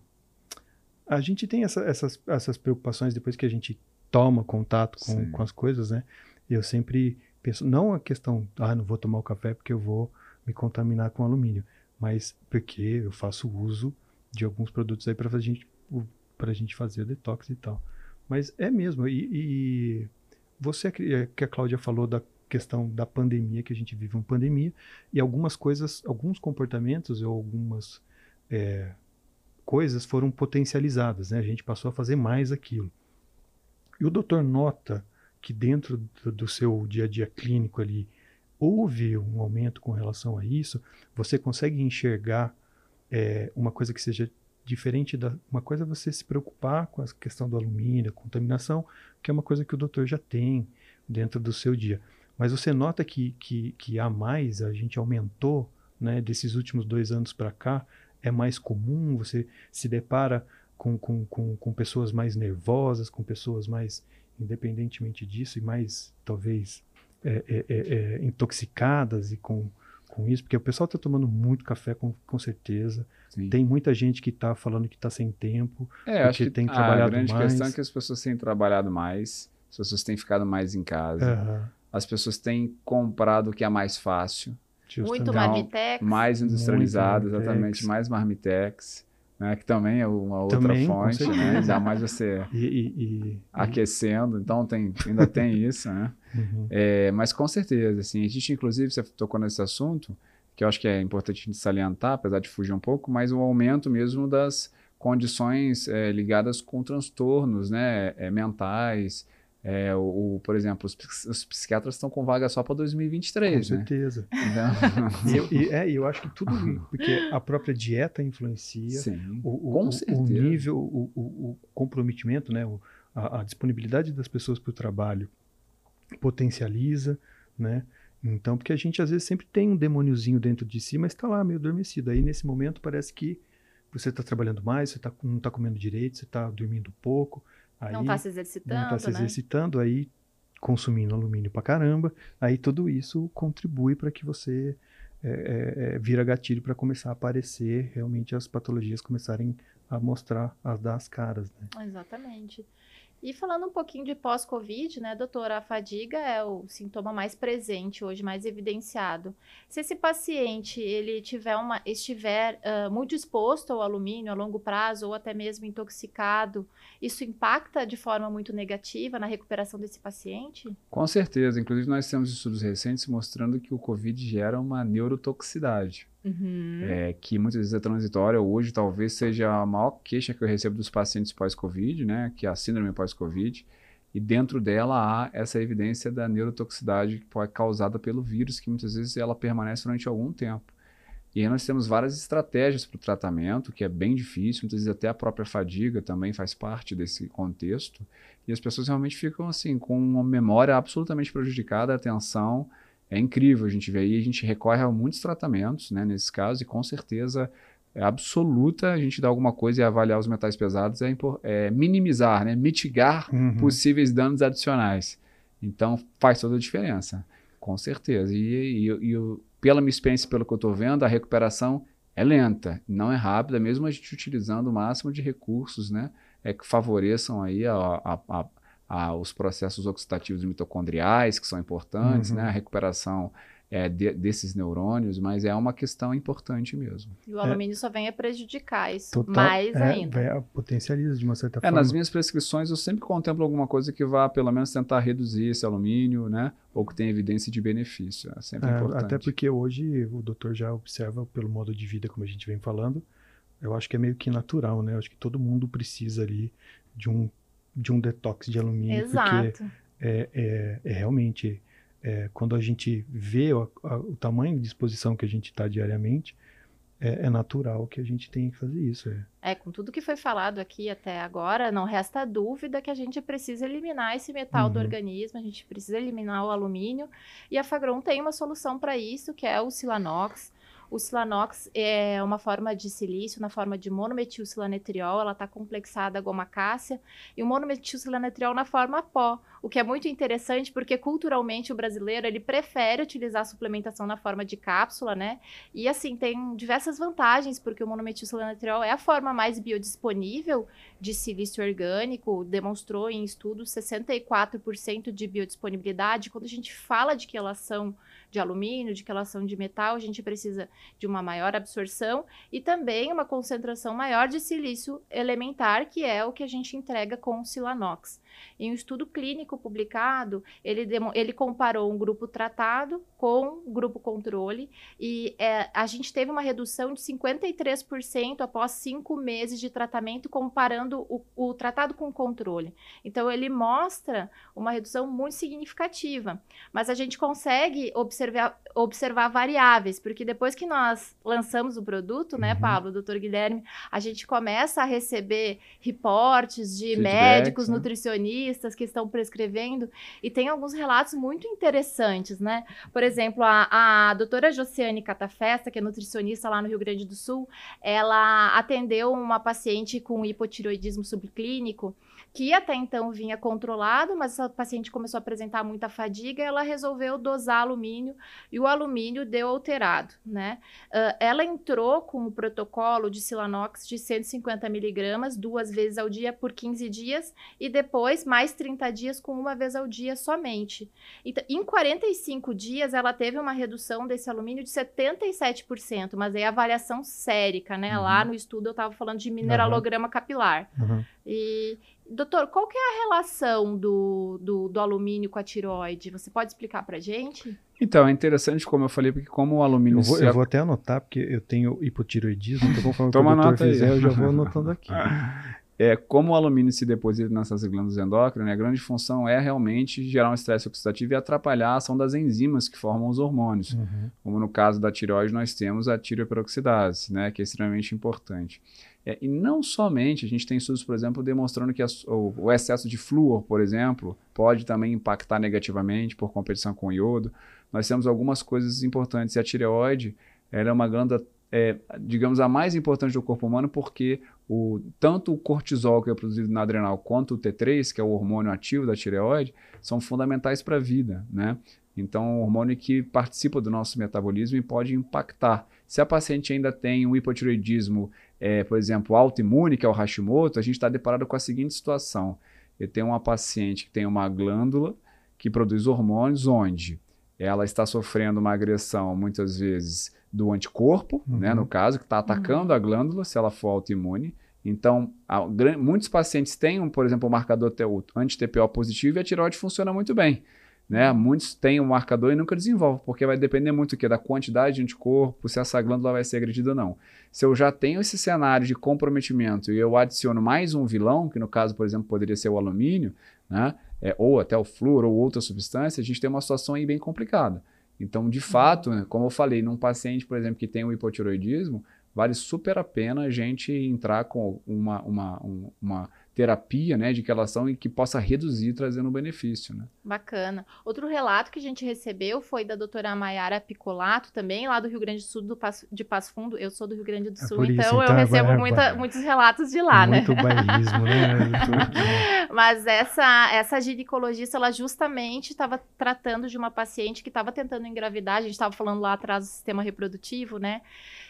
A gente tem essa, essas, essas preocupações depois que a gente toma contato com, com as coisas, né? Eu sempre não a questão, ah, não vou tomar o café porque eu vou me contaminar com alumínio, mas porque eu faço uso de alguns produtos aí para a gente, a gente fazer detox e tal. Mas é mesmo, e, e você é que a Cláudia falou da questão da pandemia, que a gente vive uma pandemia, e algumas coisas, alguns comportamentos ou algumas é, coisas foram potencializadas, né? A gente passou a fazer mais aquilo. E o doutor nota que dentro do, seu dia a dia clínico ali houve um aumento com relação a isso, você consegue enxergar é, uma coisa que seja diferente da uma coisa é você se preocupar com a questão do alumínio, contaminação, que é uma coisa que o doutor já tem dentro do seu dia. Mas você nota que, que, que há mais, a gente aumentou, né, desses últimos dois anos para cá, é mais comum, você se depara com, com, com, com pessoas mais nervosas, com pessoas mais independentemente disso, e mais talvez é, é, é, é, intoxicadas e com, com isso, porque o pessoal está tomando muito café, com, com certeza. Sim. Tem muita gente que está falando que está sem tempo, é, acho que tem trabalhado mais. A grande mais. questão é que as pessoas têm trabalhado mais, as pessoas têm ficado mais em casa, uhum. as pessoas têm comprado o que é mais fácil. Muito marmitex. Mais industrializado, exatamente, mais marmitex né, que também é uma outra também, fonte, né? Ainda mais você e, e, e, aquecendo, então tem, ainda tem isso, né? Uhum. É, mas com certeza, assim, a gente inclusive, você tocou nesse assunto, que eu acho que é importante a gente salientar, apesar de fugir um pouco, mas o aumento mesmo das condições é, ligadas com transtornos, né, é, mentais, é, o, o, por exemplo, os, os, psiquiatras estão com vaga só para 2023, Com né? certeza. Então... e, eu, e, é, eu acho que tudo, porque a própria dieta influencia, Sim, o, o, o nível, o, o, comprometimento, né? A, a, disponibilidade das pessoas para o trabalho potencializa, né? Então, porque a gente às vezes sempre tem um demôniozinho dentro de si, mas está lá meio adormecido. Aí nesse momento parece que você está trabalhando mais, você tá, não está comendo direito, você está dormindo pouco. Aí, não está se exercitando. Não está se né? exercitando, aí consumindo alumínio pra caramba. Aí tudo isso contribui para que você é, é, vira gatilho para começar a aparecer realmente as patologias começarem a mostrar, a dar as caras. Né? Exatamente. E falando um pouquinho de pós-Covid, né, doutora, a fadiga é o sintoma mais presente hoje, mais evidenciado. Se esse paciente ele tiver uma, estiver uh, muito exposto ao alumínio a longo prazo ou até mesmo intoxicado, isso impacta de forma muito negativa na recuperação desse paciente? Com certeza. Inclusive, nós temos estudos recentes mostrando que o Covid gera uma neurotoxicidade. Uhum. É, que muitas vezes é transitória. Hoje, talvez seja a maior queixa que eu recebo dos pacientes pós-Covid, né? Que é a síndrome pós-Covid. E dentro dela há essa evidência da neurotoxicidade causada pelo vírus, que muitas vezes ela permanece durante algum tempo. E aí nós temos várias estratégias para o tratamento, que é bem difícil, muitas vezes até a própria fadiga também faz parte desse contexto. E as pessoas realmente ficam assim, com uma memória absolutamente prejudicada, atenção, é incrível a gente ver aí, a gente recorre a muitos tratamentos, né, nesse caso, e com certeza é absoluta a gente dar alguma coisa e avaliar os metais pesados é, é minimizar, né, mitigar uhum. possíveis danos adicionais. Então faz toda a diferença, com certeza. E, e, e pela minha experiência, pelo que eu estou vendo, a recuperação é lenta, não é rápida, mesmo a gente utilizando o máximo de recursos, né, é, que favoreçam aí a, a, a a, os processos oxidativos mitocondriais, que são importantes, uhum. né? a recuperação é, de, desses neurônios, mas é uma questão importante mesmo. E o alumínio é, só vem a prejudicar isso Total, mais é, ainda. É, potencializa de uma certa é, forma. Nas minhas prescrições eu sempre contemplo alguma coisa que vá pelo menos tentar reduzir esse alumínio, né? Ou que tenha evidência de benefício. É sempre é, importante. Até porque hoje o doutor já observa pelo modo de vida, como a gente vem falando, eu acho que é meio que natural, né? Eu acho que todo mundo precisa ali de um de um detox de alumínio. Exato. Porque é, é, é realmente, é, quando a gente vê o, a, o, tamanho de exposição que a gente está diariamente, é, é, natural que a gente tenha que fazer isso. É. é, com tudo que foi falado aqui até agora, não resta dúvida que a gente precisa eliminar esse metal uhum. do organismo, a gente precisa eliminar o alumínio, e a Fagron tem uma solução para isso, que é o Silanox. O silanox é uma forma de silício na forma de monometilcilanetriol, ela está complexada a goma cássia, e o monometilcilanetriol na forma pó, o que é muito interessante porque culturalmente o brasileiro ele prefere utilizar a suplementação na forma de cápsula, né? E assim, tem diversas vantagens, porque o monometilcilanetriol é a forma mais biodisponível de silício orgânico, demonstrou em estudos 64% de biodisponibilidade. Quando a gente fala de quelação de alumínio, de quelação de metal, a gente precisa de uma maior absorção e também uma concentração maior de silício elementar, que é o que a gente entrega com o Silanox. Em um estudo clínico publicado, ele, ele comparou um grupo tratado com um grupo controle e é, a gente teve uma redução de 53% após cinco meses de tratamento, comparando o, o tratado com o controle. Então, ele mostra uma redução muito significativa, mas a gente consegue observar, observar variáveis, porque depois que nós lançamos o produto, né, uhum. Pablo, doutor Guilherme, a gente começa a receber reportes de Feedbacks, médicos, né? nutricionistas nutricionistas que estão prescrevendo, e tem alguns relatos muito interessantes, né? Por exemplo, a, a doutora Josiane Catafesta, que é nutricionista lá no Rio Grande do Sul, ela atendeu uma paciente com hipotiroidismo subclínico, que até então vinha controlado, mas essa paciente começou a apresentar muita fadiga, ela resolveu dosar alumínio e o alumínio deu alterado, né? Uh, ela entrou com o protocolo de Silanox de 150 miligramas duas vezes ao dia por 15 dias e depois mais 30 dias com uma vez ao dia somente. Então, em 45 dias, ela teve uma redução desse alumínio de 77%, mas aí a avaliação sérica, né? Uhum. Lá no estudo eu estava falando de mineralograma uhum. capilar. Uhum. E, doutor, qual que é a relação do, do, do, alumínio com a tiroide? Você pode explicar para gente? Então, é interessante, como eu falei, porque como o alumínio... Eu vou, eu vou até anotar, porque eu tenho hipotiroidismo, então conforme Toma o doutor fizer, eu já vou anotando aqui. é, como o alumínio se deposita nessas glândulas endócrinas, a grande função é realmente gerar um estresse oxidativo e atrapalhar a ação das enzimas que formam os hormônios. Uhum. Como no caso da tireoide, nós temos a tireoperoxidase, né, que é extremamente importante. É, e não somente, a gente tem estudos, por exemplo, demonstrando que a, o, o, excesso de flúor, por exemplo, pode também impactar negativamente por competição com iodo. Nós temos algumas coisas importantes. E a tireoide, ela é uma glândula é, digamos, a mais importante do corpo humano, porque o, tanto o cortisol que é produzido na adrenal quanto o T3, que é o hormônio ativo da tireoide, são fundamentais para a vida. Né? Então, é um hormônio que participa do nosso metabolismo e pode impactar. Se a paciente ainda tem um hipotiroidismo, é, por exemplo, autoimune, que é o Hashimoto, a gente está deparado com a seguinte situação. Eu tenho uma paciente que tem uma glândula que produz hormônios onde ela está sofrendo uma agressão, muitas vezes, do anticorpo, né, uhum. né, no caso, que está atacando uhum. a glândula, se ela for autoimune. Então, a, muitos pacientes têm, um, por exemplo, o um marcador anti-TPO positivo e a tireoide funciona muito bem. Né? Muitos têm o um marcador e nunca desenvolvem, porque vai depender muito da quantidade de anticorpo, se essa glândula vai ser agredida ou não. Se eu já tenho esse cenário de comprometimento e eu adiciono mais um vilão, que no caso, por exemplo, poderia ser o alumínio, né? É, ou até o flúor ou outra substância, a gente tem uma situação aí bem complicada. Então, de fato, né, como eu falei, num paciente, por exemplo, que tem um hipotiroidismo, vale super a pena a gente entrar com uma, uma, uma terapia né, de relação e que possa reduzir, trazendo um benefício. Né? Bacana. Outro relato que a gente recebeu foi da doutora Maiara Picolato, também lá do Rio Grande do Sul, do Passo, de Passo Fundo. Eu sou do Rio Grande do é Sul, é então, então, eu recebo muita, muitos relatos de lá, Muito né? bairrismo, né? Mas essa, essa ginecologista, ela justamente estava tratando de uma paciente que estava tentando engravidar, a gente estava falando lá atrás do sistema reprodutivo, né?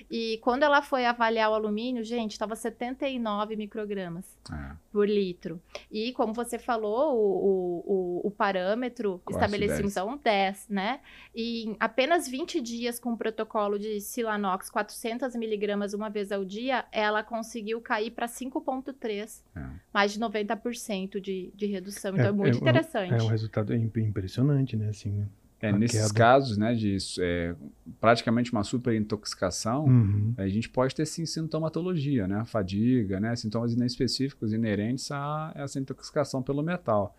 E quando ela foi avaliar o alumínio, gente, estava 79 microgramas. É por litro. E como você falou, o, o, o parâmetro Quase estabelecemos 10. é um 10, né? E em apenas 20 dias com o protocolo de Silanox 400 miligramas uma vez ao dia, ela conseguiu cair para 5,3, é. mais de 90% de, de redução. Então é, é muito é, interessante. É um resultado impressionante, né? Assim, é, nesses queda. casos, né, de é, praticamente uma superintoxicação, uhum. a gente pode ter sim sintomatologia, né, fadiga, né, sintomas inespecíficos inerentes a essa intoxicação pelo metal.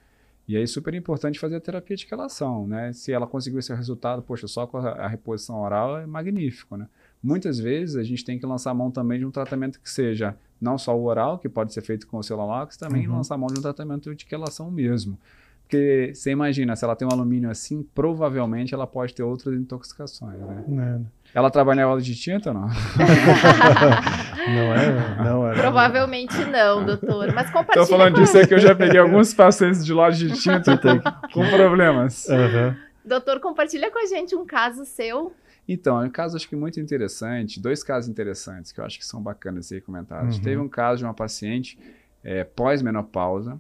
E aí é super importante fazer a terapia de relação, né? Se ela conseguiu esse resultado, poxa, só com a, a reposição oral é magnífico, né? Muitas vezes a gente tem que lançar mão também de um tratamento que seja não só o oral, que pode ser feito com o Celulax, também uhum. lançar mão de um tratamento de relação mesmo. Porque você imagina, se ela tem um alumínio assim, provavelmente ela pode ter outras intoxicações, né? Não. Ela trabalha em aula de tinta ou não? não é? Não é. Provavelmente não, doutor. Mas compartilha. Estou falando disso é que eu já peguei alguns pacientes de loja de tinta com problemas. Uhum. Doutor, compartilha com a gente um caso seu. Então, é um caso acho que muito interessante, dois casos interessantes que eu acho que são bacanas de ser comentados. Uhum. Teve um caso de uma paciente é, pós-menopausa,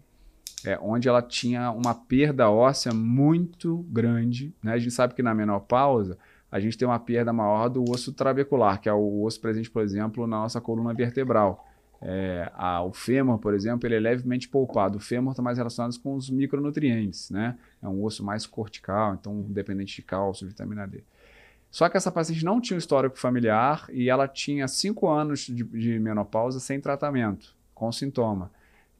é, onde ela tinha uma perda óssea muito grande. Né? A gente sabe que na menopausa a gente tem uma perda maior do osso trabecular, que é o osso presente, por exemplo, na nossa coluna vertebral. É, a, o fêmur, por exemplo, ele é levemente poupado. O fêmur está mais relacionado com os micronutrientes, né? É um osso mais cortical, então dependente de cálcio, vitamina D. Só que essa paciente não tinha um histórico familiar e ela tinha 5 anos de, de menopausa sem tratamento, com sintoma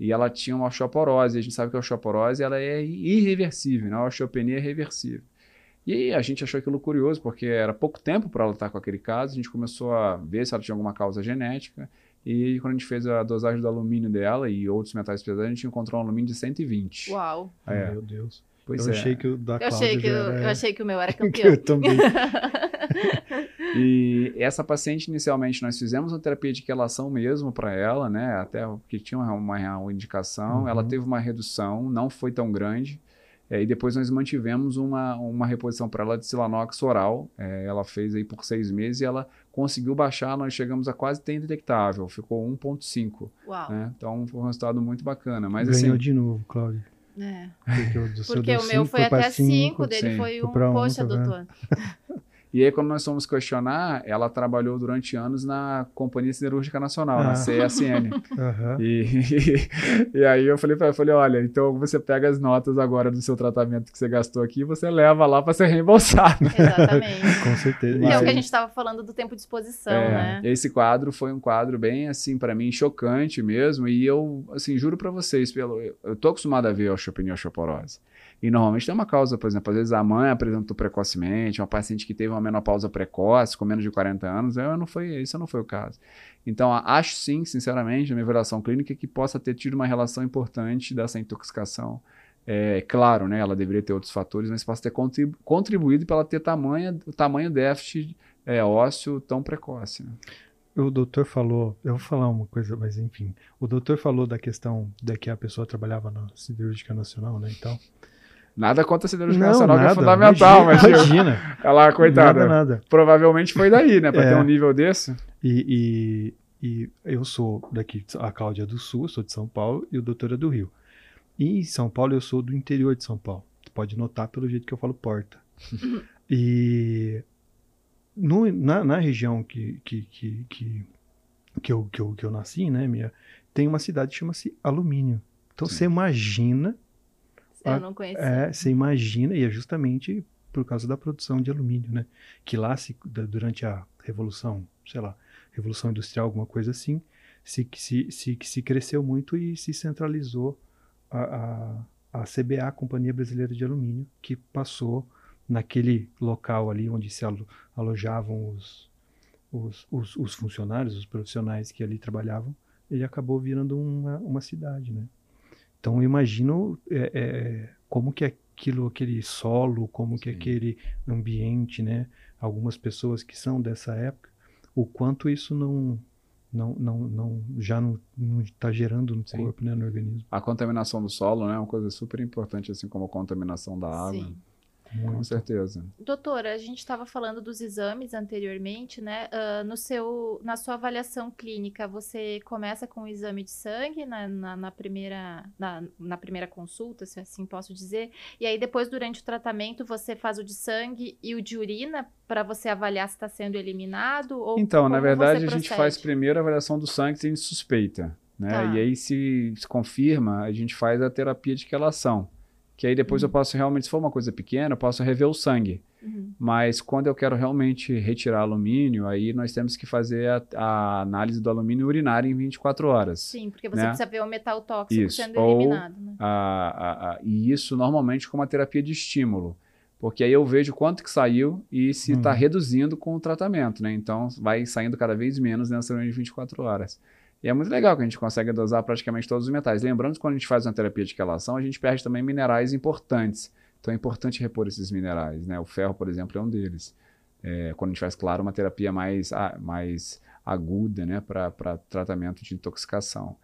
e ela tinha uma osteoporose. A gente sabe que a osteoporose ela é irreversível, né? a osteopenia é reversível. E aí a gente achou aquilo curioso, porque era pouco tempo para ela estar com aquele caso, a gente começou a ver se ela tinha alguma causa genética, e quando a gente fez a dosagem do alumínio dela e outros metais pesados, a gente encontrou um alumínio de 120. Uau! É. Meu Deus. Pois eu é. achei que o da eu achei que eu, era... eu achei que o meu era campeão. eu também. e essa paciente, inicialmente, nós fizemos uma terapia de quelação mesmo para ela, né? Até que tinha uma, uma indicação. Uhum. Ela teve uma redução, não foi tão grande. É, e depois nós mantivemos uma, uma reposição para ela de silanox oral. É, ela fez aí por seis meses e ela conseguiu baixar. Nós chegamos a quase ter indetectável, ficou 1,5. Né? Então foi um resultado muito bacana. Mas, Ganhou assim, de novo, Cláudio. É. Porque o, Porque o meu foi até 5, dele sim. foi um, poxa, um, tá doutor. E aí, quando nós fomos questionar, ela trabalhou durante anos na Companhia Siderúrgica Nacional, ah. na CSN. Uhum. E, e, e, aí eu falei para ela, falei, olha, então você pega as notas agora do seu tratamento que você gastou aqui e você leva lá para ser reembolsado. Exatamente. Com certeza. E é o que a gente estava falando do tempo de exposição, é, né? Esse quadro foi um quadro bem, assim, para mim, chocante mesmo. E eu, assim, juro para vocês, pelo, eu tô acostumado a ver a osteopenia e a osteoporose. E normalmente tem uma causa, por exemplo, às vezes a mãe apresentou precocemente, uma paciente que teve uma menopausa precoce, com menos de 40 anos, eu não foi, isso não foi o caso. Então, acho sim, sinceramente, na minha avaliação clínica, que possa ter tido uma relação importante dessa intoxicação. É claro, né, ela deveria ter outros fatores, mas possa ter contribuído para ela ter tamanho, tamanho déficit é, ósseo tão precoce. Né? O doutor falou, eu vou falar uma coisa, mas enfim, o doutor falou da questão de que a pessoa trabalhava na cirúrgica nacional, né, então Nada contra a siderúrgica Não, nacional, que é nada, fundamental, mas imagina, tipo, imagina. ela, coitada, Nada, nada. provavelmente foi daí, né? Pra É. ter um nível desse. E, e, e eu sou daqui, a Cláudia é do Sul, sou de São Paulo, e o doutor é do Rio. E em São Paulo eu sou do interior de São Paulo. Você pode notar pelo jeito que eu falo porta. e no- na, na região que, que, que, que, que, eu, que, eu, que eu nasci, né, minha, tem uma cidade que chama-se Alumínio. Então Sim. você imagina Eu Ah, não conhecia. É, você imagina, e é justamente por causa da produção de alumínio, né? Que lá, se, durante a Revolução, sei lá, Revolução Industrial, alguma coisa assim, se, se, se, se cresceu muito e se centralizou a, a, a CBA, a Companhia Brasileira de Alumínio, que passou naquele local ali onde se alo- alojavam os, os, os, os funcionários, os profissionais que ali trabalhavam, ele acabou virando uma, uma cidade, né? Então eu imagino é, é, como que é aquilo, aquele solo, como que é Sim. aquele ambiente, né? Algumas pessoas que são dessa época, o quanto isso não, não, não, não já não está gerando no Sim. corpo, né, no organismo. A contaminação do solo né, é uma coisa super importante, assim como a contaminação da água. Sim. Com certeza. Doutora, a gente estava falando dos exames anteriormente, né? Ah, no seu, na sua avaliação clínica, você começa com o exame de sangue na, na, na primeira, na, na primeira consulta, se assim posso dizer, e aí depois, durante o tratamento, você faz o de sangue e o de urina para você avaliar se está sendo eliminado? Ou Então, na verdade, a gente faz primeiro a avaliação do sangue se a gente suspeita. Né? Tá. E aí, se, se confirma, a gente faz a terapia de quelação. Que aí depois eu Uhum. posso realmente, se for uma coisa pequena, eu posso rever o sangue. Uhum. Mas quando eu quero realmente retirar alumínio, aí nós temos que fazer a, a análise do alumínio urinário em 24 horas. Sim, porque você Né? precisa ver o metal tóxico Isso, sendo ou- eliminado, né? A- a- e isso normalmente com uma terapia de estímulo. Porque aí eu vejo quanto que saiu e se está Uhum. reduzindo com o tratamento, né? Então vai saindo cada vez menos nessa reunião de 24 horas. E é muito legal que a gente consegue dosar praticamente todos os metais. Lembrando que quando a gente faz uma terapia de quelação, a gente perde também minerais importantes. Então é importante repor esses minerais, né? O ferro, por exemplo, é um deles. É, quando a gente faz, claro, uma terapia mais, mais aguda, né? Para tratamento de intoxicação.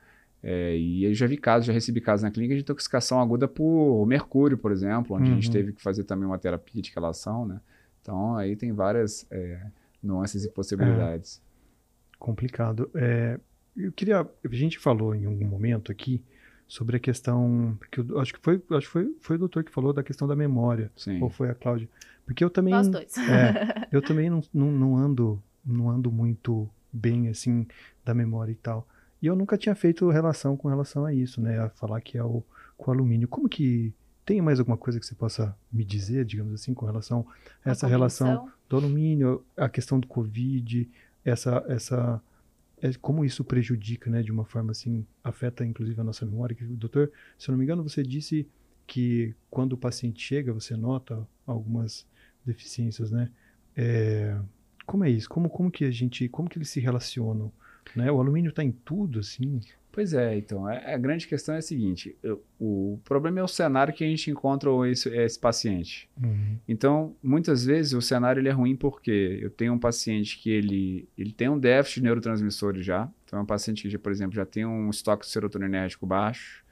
É, e eu já vi casos, já recebi casos na clínica de intoxicação aguda por mercúrio, por exemplo, onde a gente Uhum. teve que fazer também uma terapia de quelação, né? Então aí tem várias é, nuances e possibilidades. complicado. É, eu queria, a gente falou em algum momento aqui sobre a questão, porque eu acho que foi, acho que foi, foi o doutor que falou da questão da memória, Sim. ou foi a Cláudia? Porque eu também Nós dois. É, eu também não, não, não ando não ando muito bem assim da memória e tal. E eu nunca tinha feito relação com relação a isso, né? A falar que é o com alumínio. Como que tem mais alguma coisa que você possa me dizer, digamos assim, com relação a essa A relação do alumínio, a questão do Covid, essa essa é, como isso prejudica, né, de uma forma assim, afeta inclusive a nossa memória. Doutor, se eu não me engano, você disse que quando o paciente chega, você nota algumas deficiências, né? É, como é isso? Como, como que a gente, como que eles se relacionam? Né? O alumínio está em tudo, assim. Pois é, então, a, a grande questão é a seguinte: o problema é o cenário que a gente encontra esse, esse paciente. Então, muitas vezes o cenário ele é ruim porque eu tenho um paciente que ele, ele tem um déficit de neurotransmissores já. Então, é um paciente que, já, por exemplo, já tem um estoque de serotoninérgico baixo,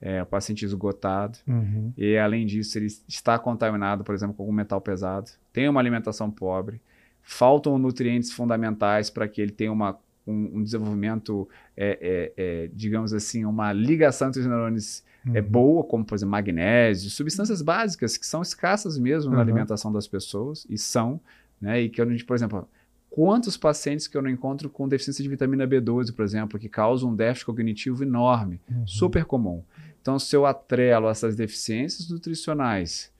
é um paciente esgotado. Uhum. E, além disso, ele está contaminado, por exemplo, com algum metal pesado, tem uma alimentação pobre, faltam nutrientes fundamentais para que ele tenha uma, um, um desenvolvimento, é, é, é, digamos assim, uma ligação entre os neurônios é Uhum. boa, como por exemplo magnésio, substâncias básicas que são escassas mesmo na Uhum. alimentação das pessoas e são, né? E que eu, por exemplo, quantos pacientes que eu não encontro com deficiência de vitamina B12, por exemplo, que causam um déficit cognitivo enorme, Uhum. super comum. Então, se eu atrelo essas deficiências nutricionais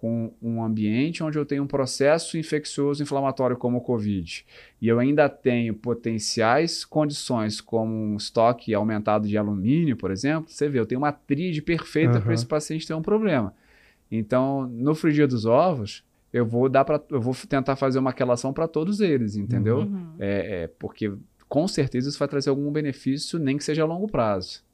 com um ambiente onde eu tenho um processo infeccioso inflamatório como o COVID, e eu ainda tenho potenciais condições como um estoque aumentado de alumínio, por exemplo, você vê, eu tenho uma tríade perfeita Aham. para esse paciente ter um problema. Então, no frigir dos ovos, eu vou dar para eu vou tentar fazer uma relação para todos eles, entendeu? Uhum. É, é, porque com certeza isso vai trazer algum benefício, nem que seja a longo prazo.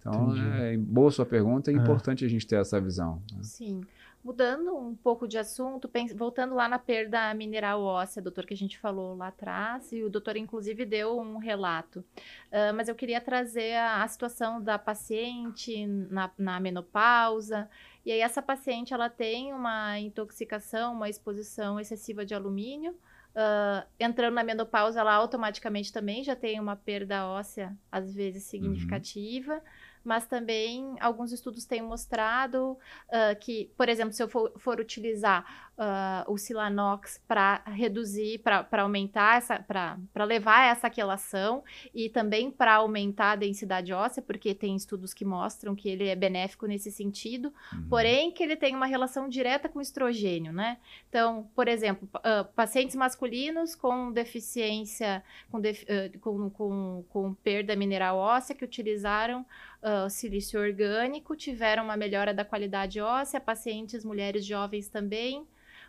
Então, é boa sua pergunta, é, é importante a gente ter essa visão. Né? Sim. Mudando um pouco de assunto, voltando lá na perda mineral óssea, doutor, que a gente falou lá atrás, e o doutor, inclusive, deu um relato. Uh, mas eu queria trazer a, a situação da paciente na, na, menopausa. E aí, essa paciente, ela tem uma intoxicação, uma exposição excessiva de alumínio. Uh, entrando na menopausa, ela automaticamente também já tem uma perda óssea, às vezes uhum. significativa. Uhum mas também alguns estudos têm mostrado uh, que, por exemplo, se eu for, for utilizar uh, o Silanox para reduzir, para aumentar essa, para levar essa quelação e também para aumentar a densidade óssea, porque tem estudos que mostram que ele é benéfico nesse sentido, uhum. porém que ele tem uma relação direta com o estrogênio, né? Então, por exemplo, uh, pacientes masculinos com deficiência, com, def, com, com, com perda mineral óssea que utilizaram uh, silício orgânico, tiveram uma melhora da qualidade óssea, pacientes mulheres jovens também,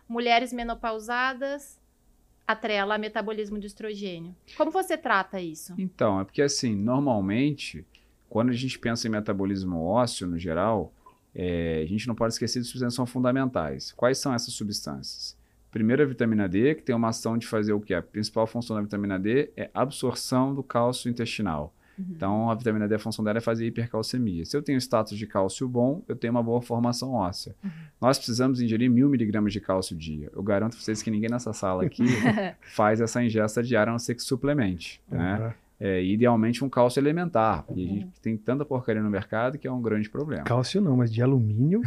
mulheres menopausadas, atrela a metabolismo de estrogênio. Como você trata isso? Então, é porque assim, normalmente, quando a gente pensa em metabolismo ósseo no geral, é, a gente não pode esquecer de substâncias são fundamentais. Quais são essas substâncias? Primeiro, a vitamina D, que tem uma ação de fazer o que? A principal função da vitamina D é absorção do cálcio intestinal. Uhum. Então, a vitamina D, a função dela é fazer hipercalcemia. Se eu tenho status de cálcio bom, eu tenho uma boa formação óssea. Uhum. Nós precisamos ingerir mil miligramas de cálcio dia. Eu garanto para vocês que ninguém nessa sala aqui faz essa ingesta diária, a não ser que suplemente, uhum. né? É, idealmente um cálcio elementar. E a gente uhum. tem tanta porcaria no mercado que é um grande problema. Cálcio não, mas de alumínio.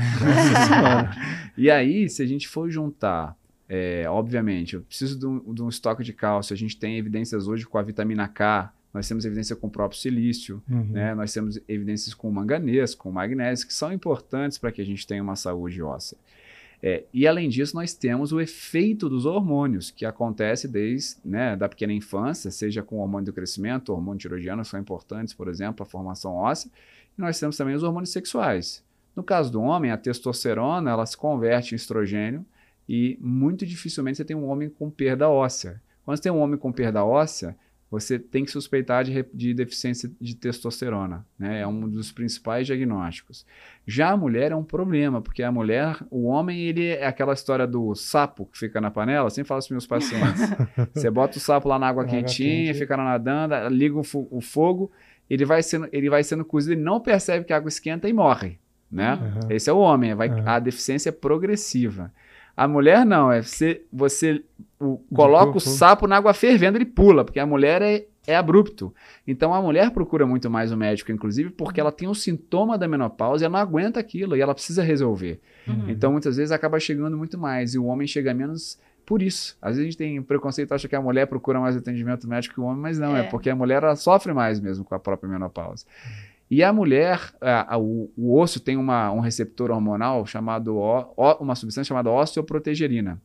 e aí, se a gente for juntar, é, obviamente, eu preciso de um, de um, estoque de cálcio, a gente tem evidências hoje com a vitamina K, nós temos evidência com o próprio silício, uhum. né? nós temos evidências com manganês, com magnésio, que são importantes para que a gente tenha uma saúde óssea. É, e além disso, nós temos o efeito dos hormônios, que acontece desde né, da pequena infância, seja com o hormônio do crescimento, o hormônio tiroidiano são importantes, por exemplo, a formação óssea, e nós temos também os hormônios sexuais. No caso do homem, a testosterona ela se converte em estrogênio e muito dificilmente você tem um homem com perda óssea. Quando você tem um homem com perda óssea, você tem que suspeitar de, de, deficiência de testosterona, né? É um dos principais diagnósticos. Já a mulher é um problema, porque a mulher, o homem, ele é aquela história do sapo que fica na panela, sempre falo para meus pacientes. você bota o sapo lá na água quentinha, quente. fica lá nadando, liga o, o, fogo, ele vai sendo, ele vai sendo cozido, ele não percebe que a água esquenta e morre, né? Uhum. Esse é o homem, vai, uhum. a deficiência é progressiva. A mulher não, é você, você o, coloca o sapo na água fervendo, ele pula, porque a mulher é, é abrupto. Então a mulher procura muito mais o médico, inclusive, porque ela tem um sintoma da menopausa e ela não aguenta aquilo e ela precisa resolver. Uhum. Então muitas vezes acaba chegando muito mais e o homem chega menos por isso. Às vezes a gente tem preconceito, acha que a mulher procura mais atendimento médico que o homem, mas não, é, é porque a mulher sofre mais mesmo com a própria menopausa. E a mulher, a, a, o, o, osso tem uma, um receptor hormonal chamado, o, o, uma substância chamada osteoprotegerina.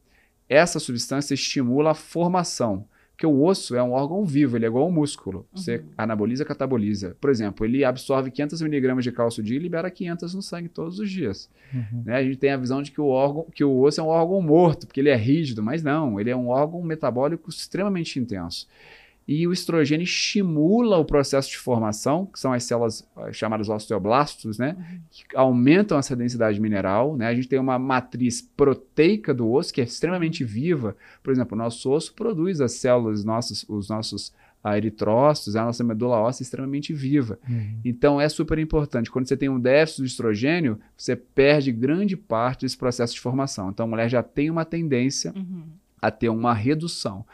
Essa substância estimula a formação, porque o osso é um órgão vivo, ele é igual ao músculo. Você uhum. anaboliza, cataboliza. Por exemplo, ele absorve 500 miligramas de cálcio dia e libera 500 no sangue todos os dias. Uhum. Né? A gente tem a visão de que o, órgão, que o osso é um órgão morto, porque ele é rígido, mas não, ele é um órgão metabólico extremamente intenso. E o estrogênio estimula o processo de formação, que são as células eh, chamadas osteoblastos, né? Uhum. Que aumentam essa densidade mineral, né? A gente tem uma matriz proteica do osso, que é extremamente viva. Por exemplo, o nosso osso produz as células, nossos, os nossos ah, eritrócitos, a nossa medula óssea é extremamente viva. Uhum. Então é super importante. Quando você tem um déficit do estrogênio, você perde grande parte desse processo de formação. Então a mulher já tem uma tendência uhum. a ter uma redução.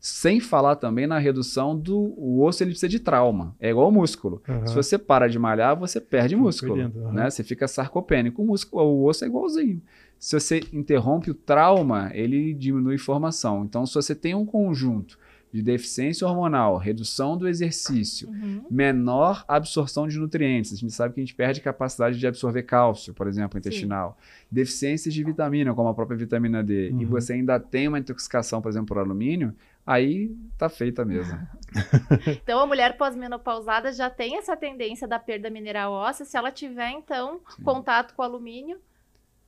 Sem falar também na redução do o osso, ele precisa de trauma. É igual o músculo. Uhum. Se você para de malhar, você perde músculo. Uhum. Né? Você fica sarcopênico. O, músculo, o osso é igualzinho. Se você interrompe o trauma, ele diminui formação. Então, se você tem um conjunto de deficiência hormonal, redução do exercício, uhum. menor absorção de nutrientes. A gente sabe que a gente perde capacidade de absorver cálcio, por exemplo, intestinal. Sim. Deficiências de vitamina, como a própria vitamina D, uhum. e você ainda tem uma intoxicação, por exemplo, por alumínio, aí tá feita mesmo. então a mulher pós-menopausada já tem essa tendência da perda mineral óssea, se ela tiver então Sim. contato com alumínio,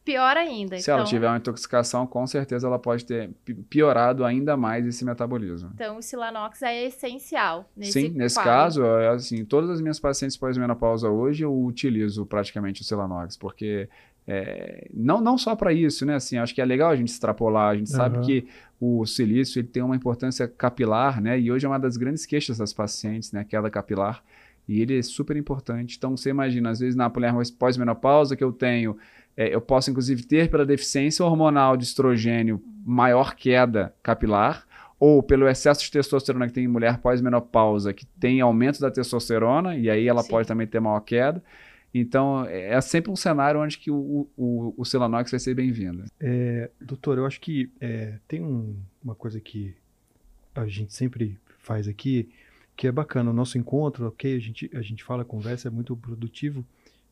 pior ainda. Se então, ela tiver uma intoxicação, com certeza ela pode ter pi- piorado ainda mais esse metabolismo. Então, o Silanox é essencial nesse Sim, nesse quadro. caso, é assim, todas as minhas pacientes pós-menopausa hoje eu utilizo praticamente o Celanox, porque é, não, não só para isso, né? Assim, acho que é legal a gente extrapolar, a gente sabe Aham. que o silício ele tem uma importância capilar, né? E hoje é uma das grandes queixas das pacientes, né? A queda capilar. E ele é super importante. Então, você imagina, às vezes na mulher pós-menopausa que eu tenho, é, eu posso inclusive ter pela deficiência hormonal de estrogênio maior queda capilar, ou pelo excesso de testosterona que tem em mulher pós-menopausa, que tem aumento da testosterona, e aí ela Sim. pode também ter maior queda. Então, é sempre um cenário onde que o, o, o Celanox vai ser bem-vindo. É, doutor, eu acho que é, tem um- uma coisa que a gente sempre faz aqui, que é bacana. O nosso encontro, ok, a gente, a gente fala, conversa, é muito produtivo.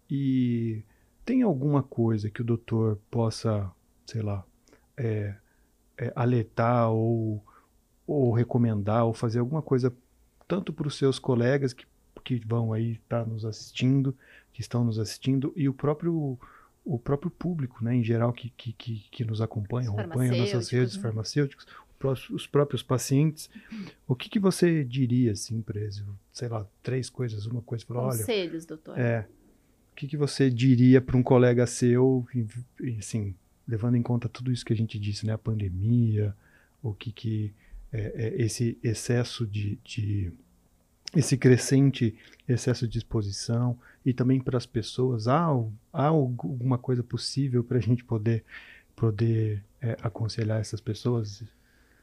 E tem alguma coisa que o doutor possa, sei lá, é, é, alertar ou, ou recomendar ou fazer alguma coisa tanto para os seus colegas que, que vão aí estar nos assistindo, que estão nos assistindo, e o próprio o próprio público, né, em geral, que, que, que, nos acompanha, acompanha nossas redes né? farmacêuticos, os próprios pacientes. O que, que você diria, assim, para eles? Sei lá, três coisas, uma coisa, falar, olha, Conselhos, doutor. é, o que, que você diria para um colega seu, assim, levando em conta tudo isso que a gente disse, né, a pandemia, o que que é, é, esse excesso de, de esse crescente excesso de exposição e também para as pessoas há, há alguma coisa possível para a gente poder poder é, aconselhar essas pessoas,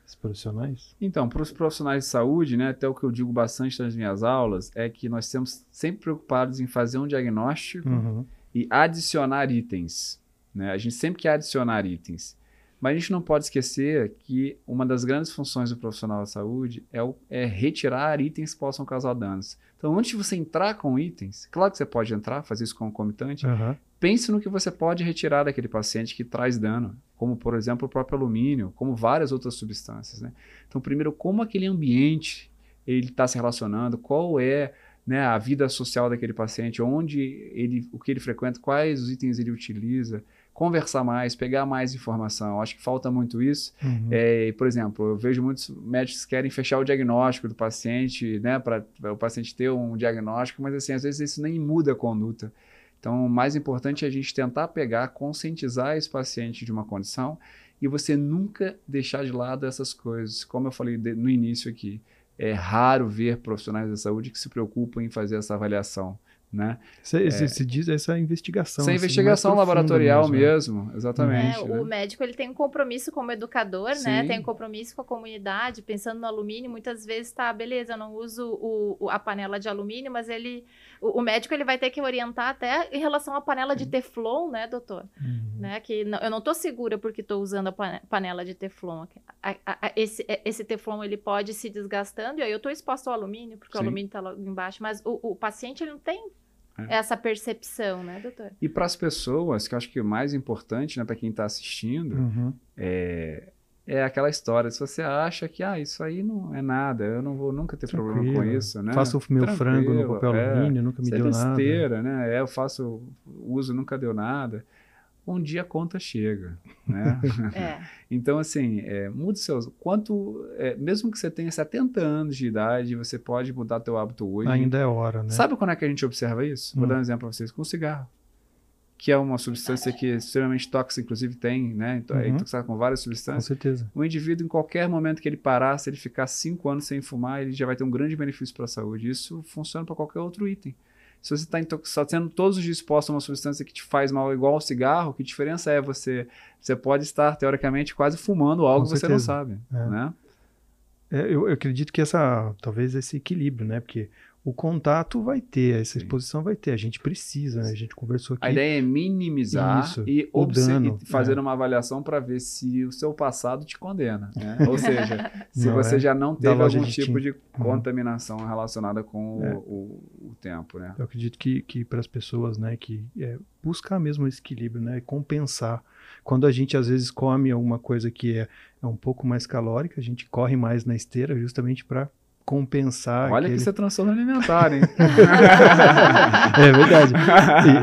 esses profissionais? Então, para os profissionais de saúde, né, até o que eu digo bastante nas minhas aulas, é que nós estamos sempre preocupados em fazer um diagnóstico Uhum. e adicionar itens. Né? A gente sempre quer adicionar itens. Mas a gente não pode esquecer que uma das grandes funções do profissional da saúde é, o- é retirar itens que possam causar danos. Então, antes de você entrar com itens, claro que você pode entrar, fazer isso concomitante, Aham. pense no que você pode retirar daquele paciente que traz dano, como por exemplo o próprio alumínio, como várias outras substâncias. Né? Então, primeiro, como aquele ambiente ele está se relacionando, qual é né, a vida social daquele paciente, onde ele, o que ele frequenta, quais os itens ele utiliza, conversar mais, pegar mais informação. Acho que falta muito isso. Uhum. É, por exemplo, eu vejo muitos médicos que querem fechar o diagnóstico do paciente, né, para o paciente ter um diagnóstico, mas assim, às vezes isso nem muda a conduta. Então, o mais importante é a gente tentar pegar, conscientizar esse paciente de uma condição e você nunca deixar de lado essas coisas. Como eu falei de- no início aqui, é raro ver profissionais da saúde que se preocupam em fazer essa avaliação, né? Se diz essa investigação. Essa assim, investigação mais profunda laboratorial mesmo, né? mesmo, exatamente. É, né? o médico ele tem um compromisso como educador, né? Sim. Tem um compromisso com a comunidade. Pensando no alumínio, muitas vezes tá, beleza, eu não uso o, o- a panela de alumínio, mas ele, o, o médico ele vai ter que orientar até em relação à panela de teflon, né, doutor? Uhum. Né? Que não- eu não tô segura porque tô usando a pane- panela de teflon. A- a- a- esse, esse teflon ele pode se desgastando e aí eu tô exposto ao alumínio porque Sim. o alumínio tá logo embaixo, mas o, o paciente ele não tem É. essa percepção, né, doutor? E para as pessoas, que eu acho que o mais importante, né, para quem está assistindo, Uhum. é, é aquela história. Se você acha que ah, isso aí não é nada, eu não vou nunca ter problema com Tranquilo. isso, né? Faço o meu frango no Tranquilo, papel é. alumínio, nunca me é deu nada. besteira, né? É, eu faço uso, nunca deu nada. Um dia a conta chega, né? É. Então, assim, é, mude seus... Quanto... é, mesmo que você tenha 70 anos de idade, você pode mudar teu hábito hoje. Ainda é hora, né? Sabe quando é que a gente observa isso? Vou Hum. dar um exemplo para vocês. Com o cigarro. Que é uma substância que é extremamente tóxica, inclusive tem, né? Então, É Uhum. intoxicada com várias Com substâncias. certeza. O indivíduo, em qualquer momento que ele parar, se ele ficar cinco anos sem fumar, ele já vai ter um grande benefício para a saúde. Isso funciona para qualquer outro item. Se você está tá sendo todos os dias exposto a uma substância que te faz mal igual ao cigarro, que diferença é você? Você pode estar, teoricamente, quase fumando algo que você não sabe. É. Né? É, eu, eu acredito que essa, talvez esse equilíbrio, né? Porque o contato vai ter, essa Sim. exposição vai ter. A gente precisa, né? A gente conversou aqui. A ideia é minimizar Isso, e, dano, e fazer é. uma avaliação para ver se o seu passado te condena. né? Ou seja, se Não você é já não teve algum de tipo de contaminação relacionada com É. o, o- o tempo. Né? Eu acredito que, que para as pessoas, né, que é, buscar mesmo esse equilíbrio, né, compensar. Quando a gente às vezes come alguma coisa que é, é um pouco mais calórica, a gente corre mais na esteira justamente para compensar. Olha aquele... que isso é transtorno alimentar, hein? é verdade.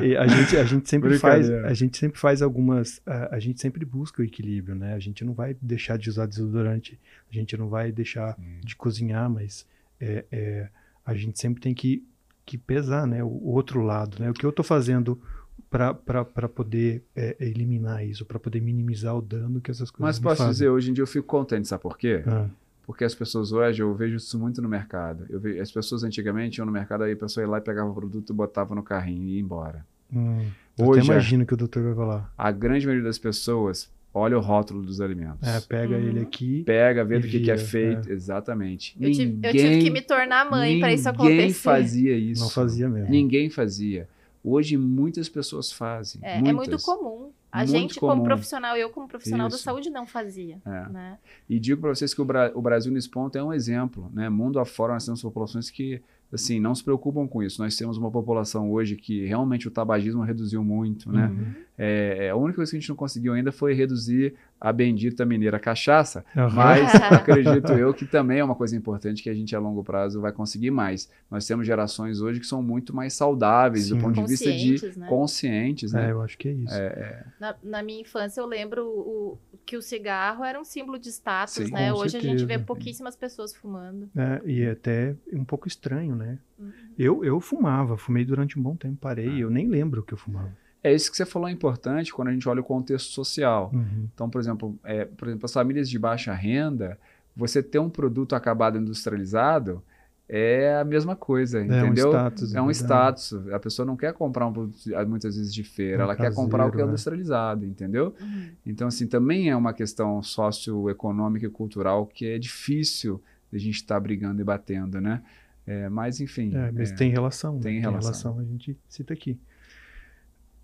E, e a, gente, a gente sempre faz, a gente sempre faz algumas, a, a, gente sempre busca o equilíbrio, né? A gente não vai deixar de usar desodorante, a gente não vai deixar hum. de cozinhar, mas é, é, a gente sempre tem que, que pesar, né? O, o outro lado, né? O que eu estou fazendo para poder é, eliminar isso, para poder minimizar o dano que essas coisas Mas posso fazem. dizer, hoje em dia eu fico contente, sabe por quê? Ah. Porque as pessoas hoje, eu vejo isso muito no mercado. Eu vejo, as pessoas antigamente iam no mercado, aí a pessoa ia lá e pegava o produto, botava no carrinho e ia embora. Hum, hoje, eu imagino que o doutor vai falar. A grande maioria das pessoas olha o rótulo dos alimentos. É, pega uhum. ele aqui. Pega, vê do que, que, é feito. É. Exatamente. Eu, ninguém, tive, eu tive que me tornar mãe para isso acontecer. Ninguém fazia isso. Não fazia mesmo. Ninguém fazia. Hoje muitas pessoas fazem. É, é muito comum. A muito gente, comum. como profissional, eu como profissional Isso. da saúde, não fazia. É. Né? E digo para vocês que o, Bra o, Brasil nesse ponto é um exemplo. Né? Mundo afora nós temos populações que assim, não se preocupam com isso. Nós temos uma população hoje que realmente o tabagismo reduziu muito, né? Uhum. É, a única coisa que a gente não conseguiu ainda foi reduzir a bendita mineira cachaça, uhum. mas acredito eu que também é uma coisa importante que a gente a longo prazo vai conseguir mais. Nós temos gerações hoje que são muito mais saudáveis Sim. do ponto de vista de né? conscientes, né? É, eu acho que é isso. É, é. Na, na, minha infância eu lembro o, que o cigarro era um símbolo de status, Sim, né? Hoje certeza. a gente vê pouquíssimas pessoas fumando. É, e é até um pouco estranho, né? Uhum. Eu, eu fumava, fumei durante um bom tempo, parei, ah. eu nem lembro que eu fumava. É isso que você falou é importante quando a gente olha o contexto social. Uhum. Então, por exemplo, é, por exemplo, as famílias de baixa renda, você ter um produto acabado industrializado é a mesma coisa, é entendeu? Um status, é um status. A pessoa não quer comprar um produto muitas vezes de feira, um ela caseiro, quer comprar o que é industrializado, entendeu? Uhum. Então, assim, também é uma questão socioeconômica e cultural que é difícil a gente estar tá brigando e batendo, né? É, mas, enfim. É, mas é, tem relação. Tem, né? relação. tem relação. A gente cita aqui.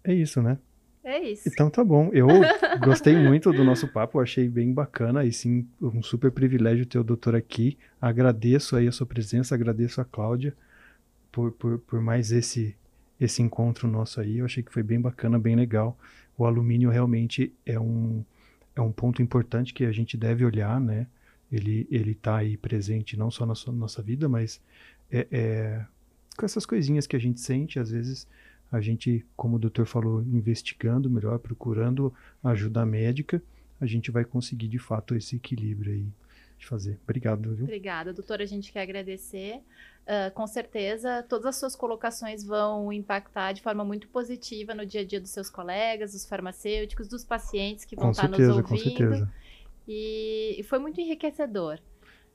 É isso, né? É isso. Então tá bom. Eu gostei muito do nosso papo, achei bem bacana e sim, um super privilégio ter o doutor aqui. Agradeço aí a sua presença, agradeço a Cláudia por, por, por mais esse esse encontro nosso aí. Eu achei que foi bem bacana, bem legal. O alumínio realmente é um é um ponto importante que a gente deve olhar, né? Ele ele está aí presente não só na sua, nossa vida, mas é, é, com essas coisinhas que a gente sente, às vezes a gente, como o doutor falou, investigando melhor, procurando ajuda médica, a gente vai conseguir de fato esse equilíbrio aí de fazer. Obrigado, viu? Obrigada, doutor. A gente quer agradecer. Uh, com certeza, todas as suas colocações vão impactar de forma muito positiva no dia a dia dos seus colegas, dos farmacêuticos, dos pacientes que vão com estar certeza, nos ouvindo. Com certeza. E, e foi muito enriquecedor.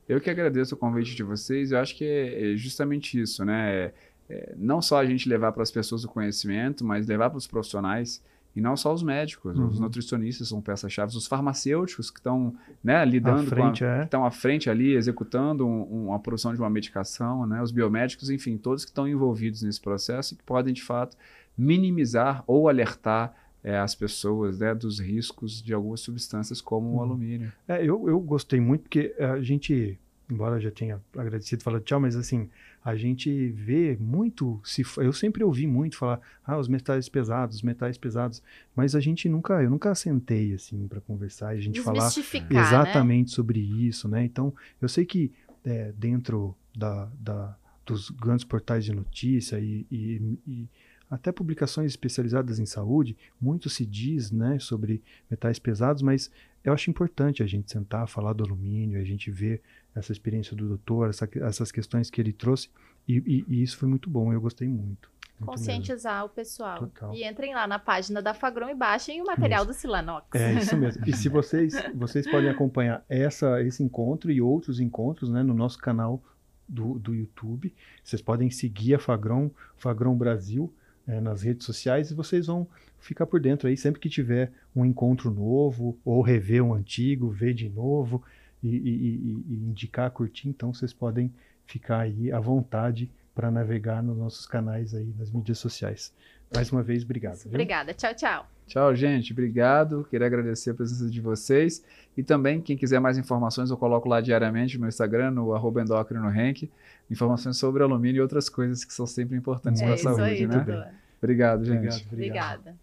Eu que agradeço o convite de vocês. Eu acho que é, é justamente isso, né? É, é, não só a gente levar para as pessoas o conhecimento, mas levar para os profissionais e não só os médicos, uhum. os nutricionistas são peças-chave, os farmacêuticos que estão né, lidando frente, com a, é. que estão à frente ali, executando um, um, a produção de uma medicação, né, os biomédicos, enfim, todos que estão envolvidos nesse processo e que podem, de fato, minimizar ou alertar é, as pessoas né, dos riscos de algumas substâncias como uhum. o alumínio. É, eu, eu gostei muito porque a gente, embora já tenha agradecido falando tchau, mas assim, a gente vê muito, se, eu sempre ouvi muito falar, ah, os metais pesados, os metais pesados, mas a gente nunca, eu nunca sentei assim para conversar e a gente falar né? exatamente né? sobre isso, né? Então, eu sei que é, dentro da, da, dos grandes portais de notícia e, e, e até publicações especializadas em saúde, muito se diz né, sobre metais pesados, mas eu acho importante a gente sentar, falar do alumínio, a gente ver essa experiência do doutor, essa, essas questões que ele trouxe, e, e, e, isso foi muito bom, eu gostei muito. muito Conscientizar mesmo. o pessoal. Total. E entrem lá na página da Fagron e baixem o material isso. do Silanox. É isso mesmo. E se vocês, vocês podem acompanhar essa, esse encontro e outros encontros né, no nosso canal do, do YouTube, vocês podem seguir a Fagron, Fagron Brasil, é, nas redes sociais e vocês vão ficar por dentro aí sempre que tiver um encontro novo ou rever um antigo, ver de novo e, e, e indicar, curtir. Então vocês podem ficar aí à vontade para navegar nos nossos canais aí nas mídias sociais. Mais uma vez, obrigado. Viu? Obrigada. Tchau, tchau. Tchau, gente. Obrigado. Queria agradecer a presença de vocês. E também, quem quiser mais informações, eu coloco lá diariamente no meu Instagram, no arroba endócrino informações sobre alumínio e outras coisas que são sempre importantes é para a saúde, aí, né? Obrigado, gente. Obrigado, obrigado. Obrigada.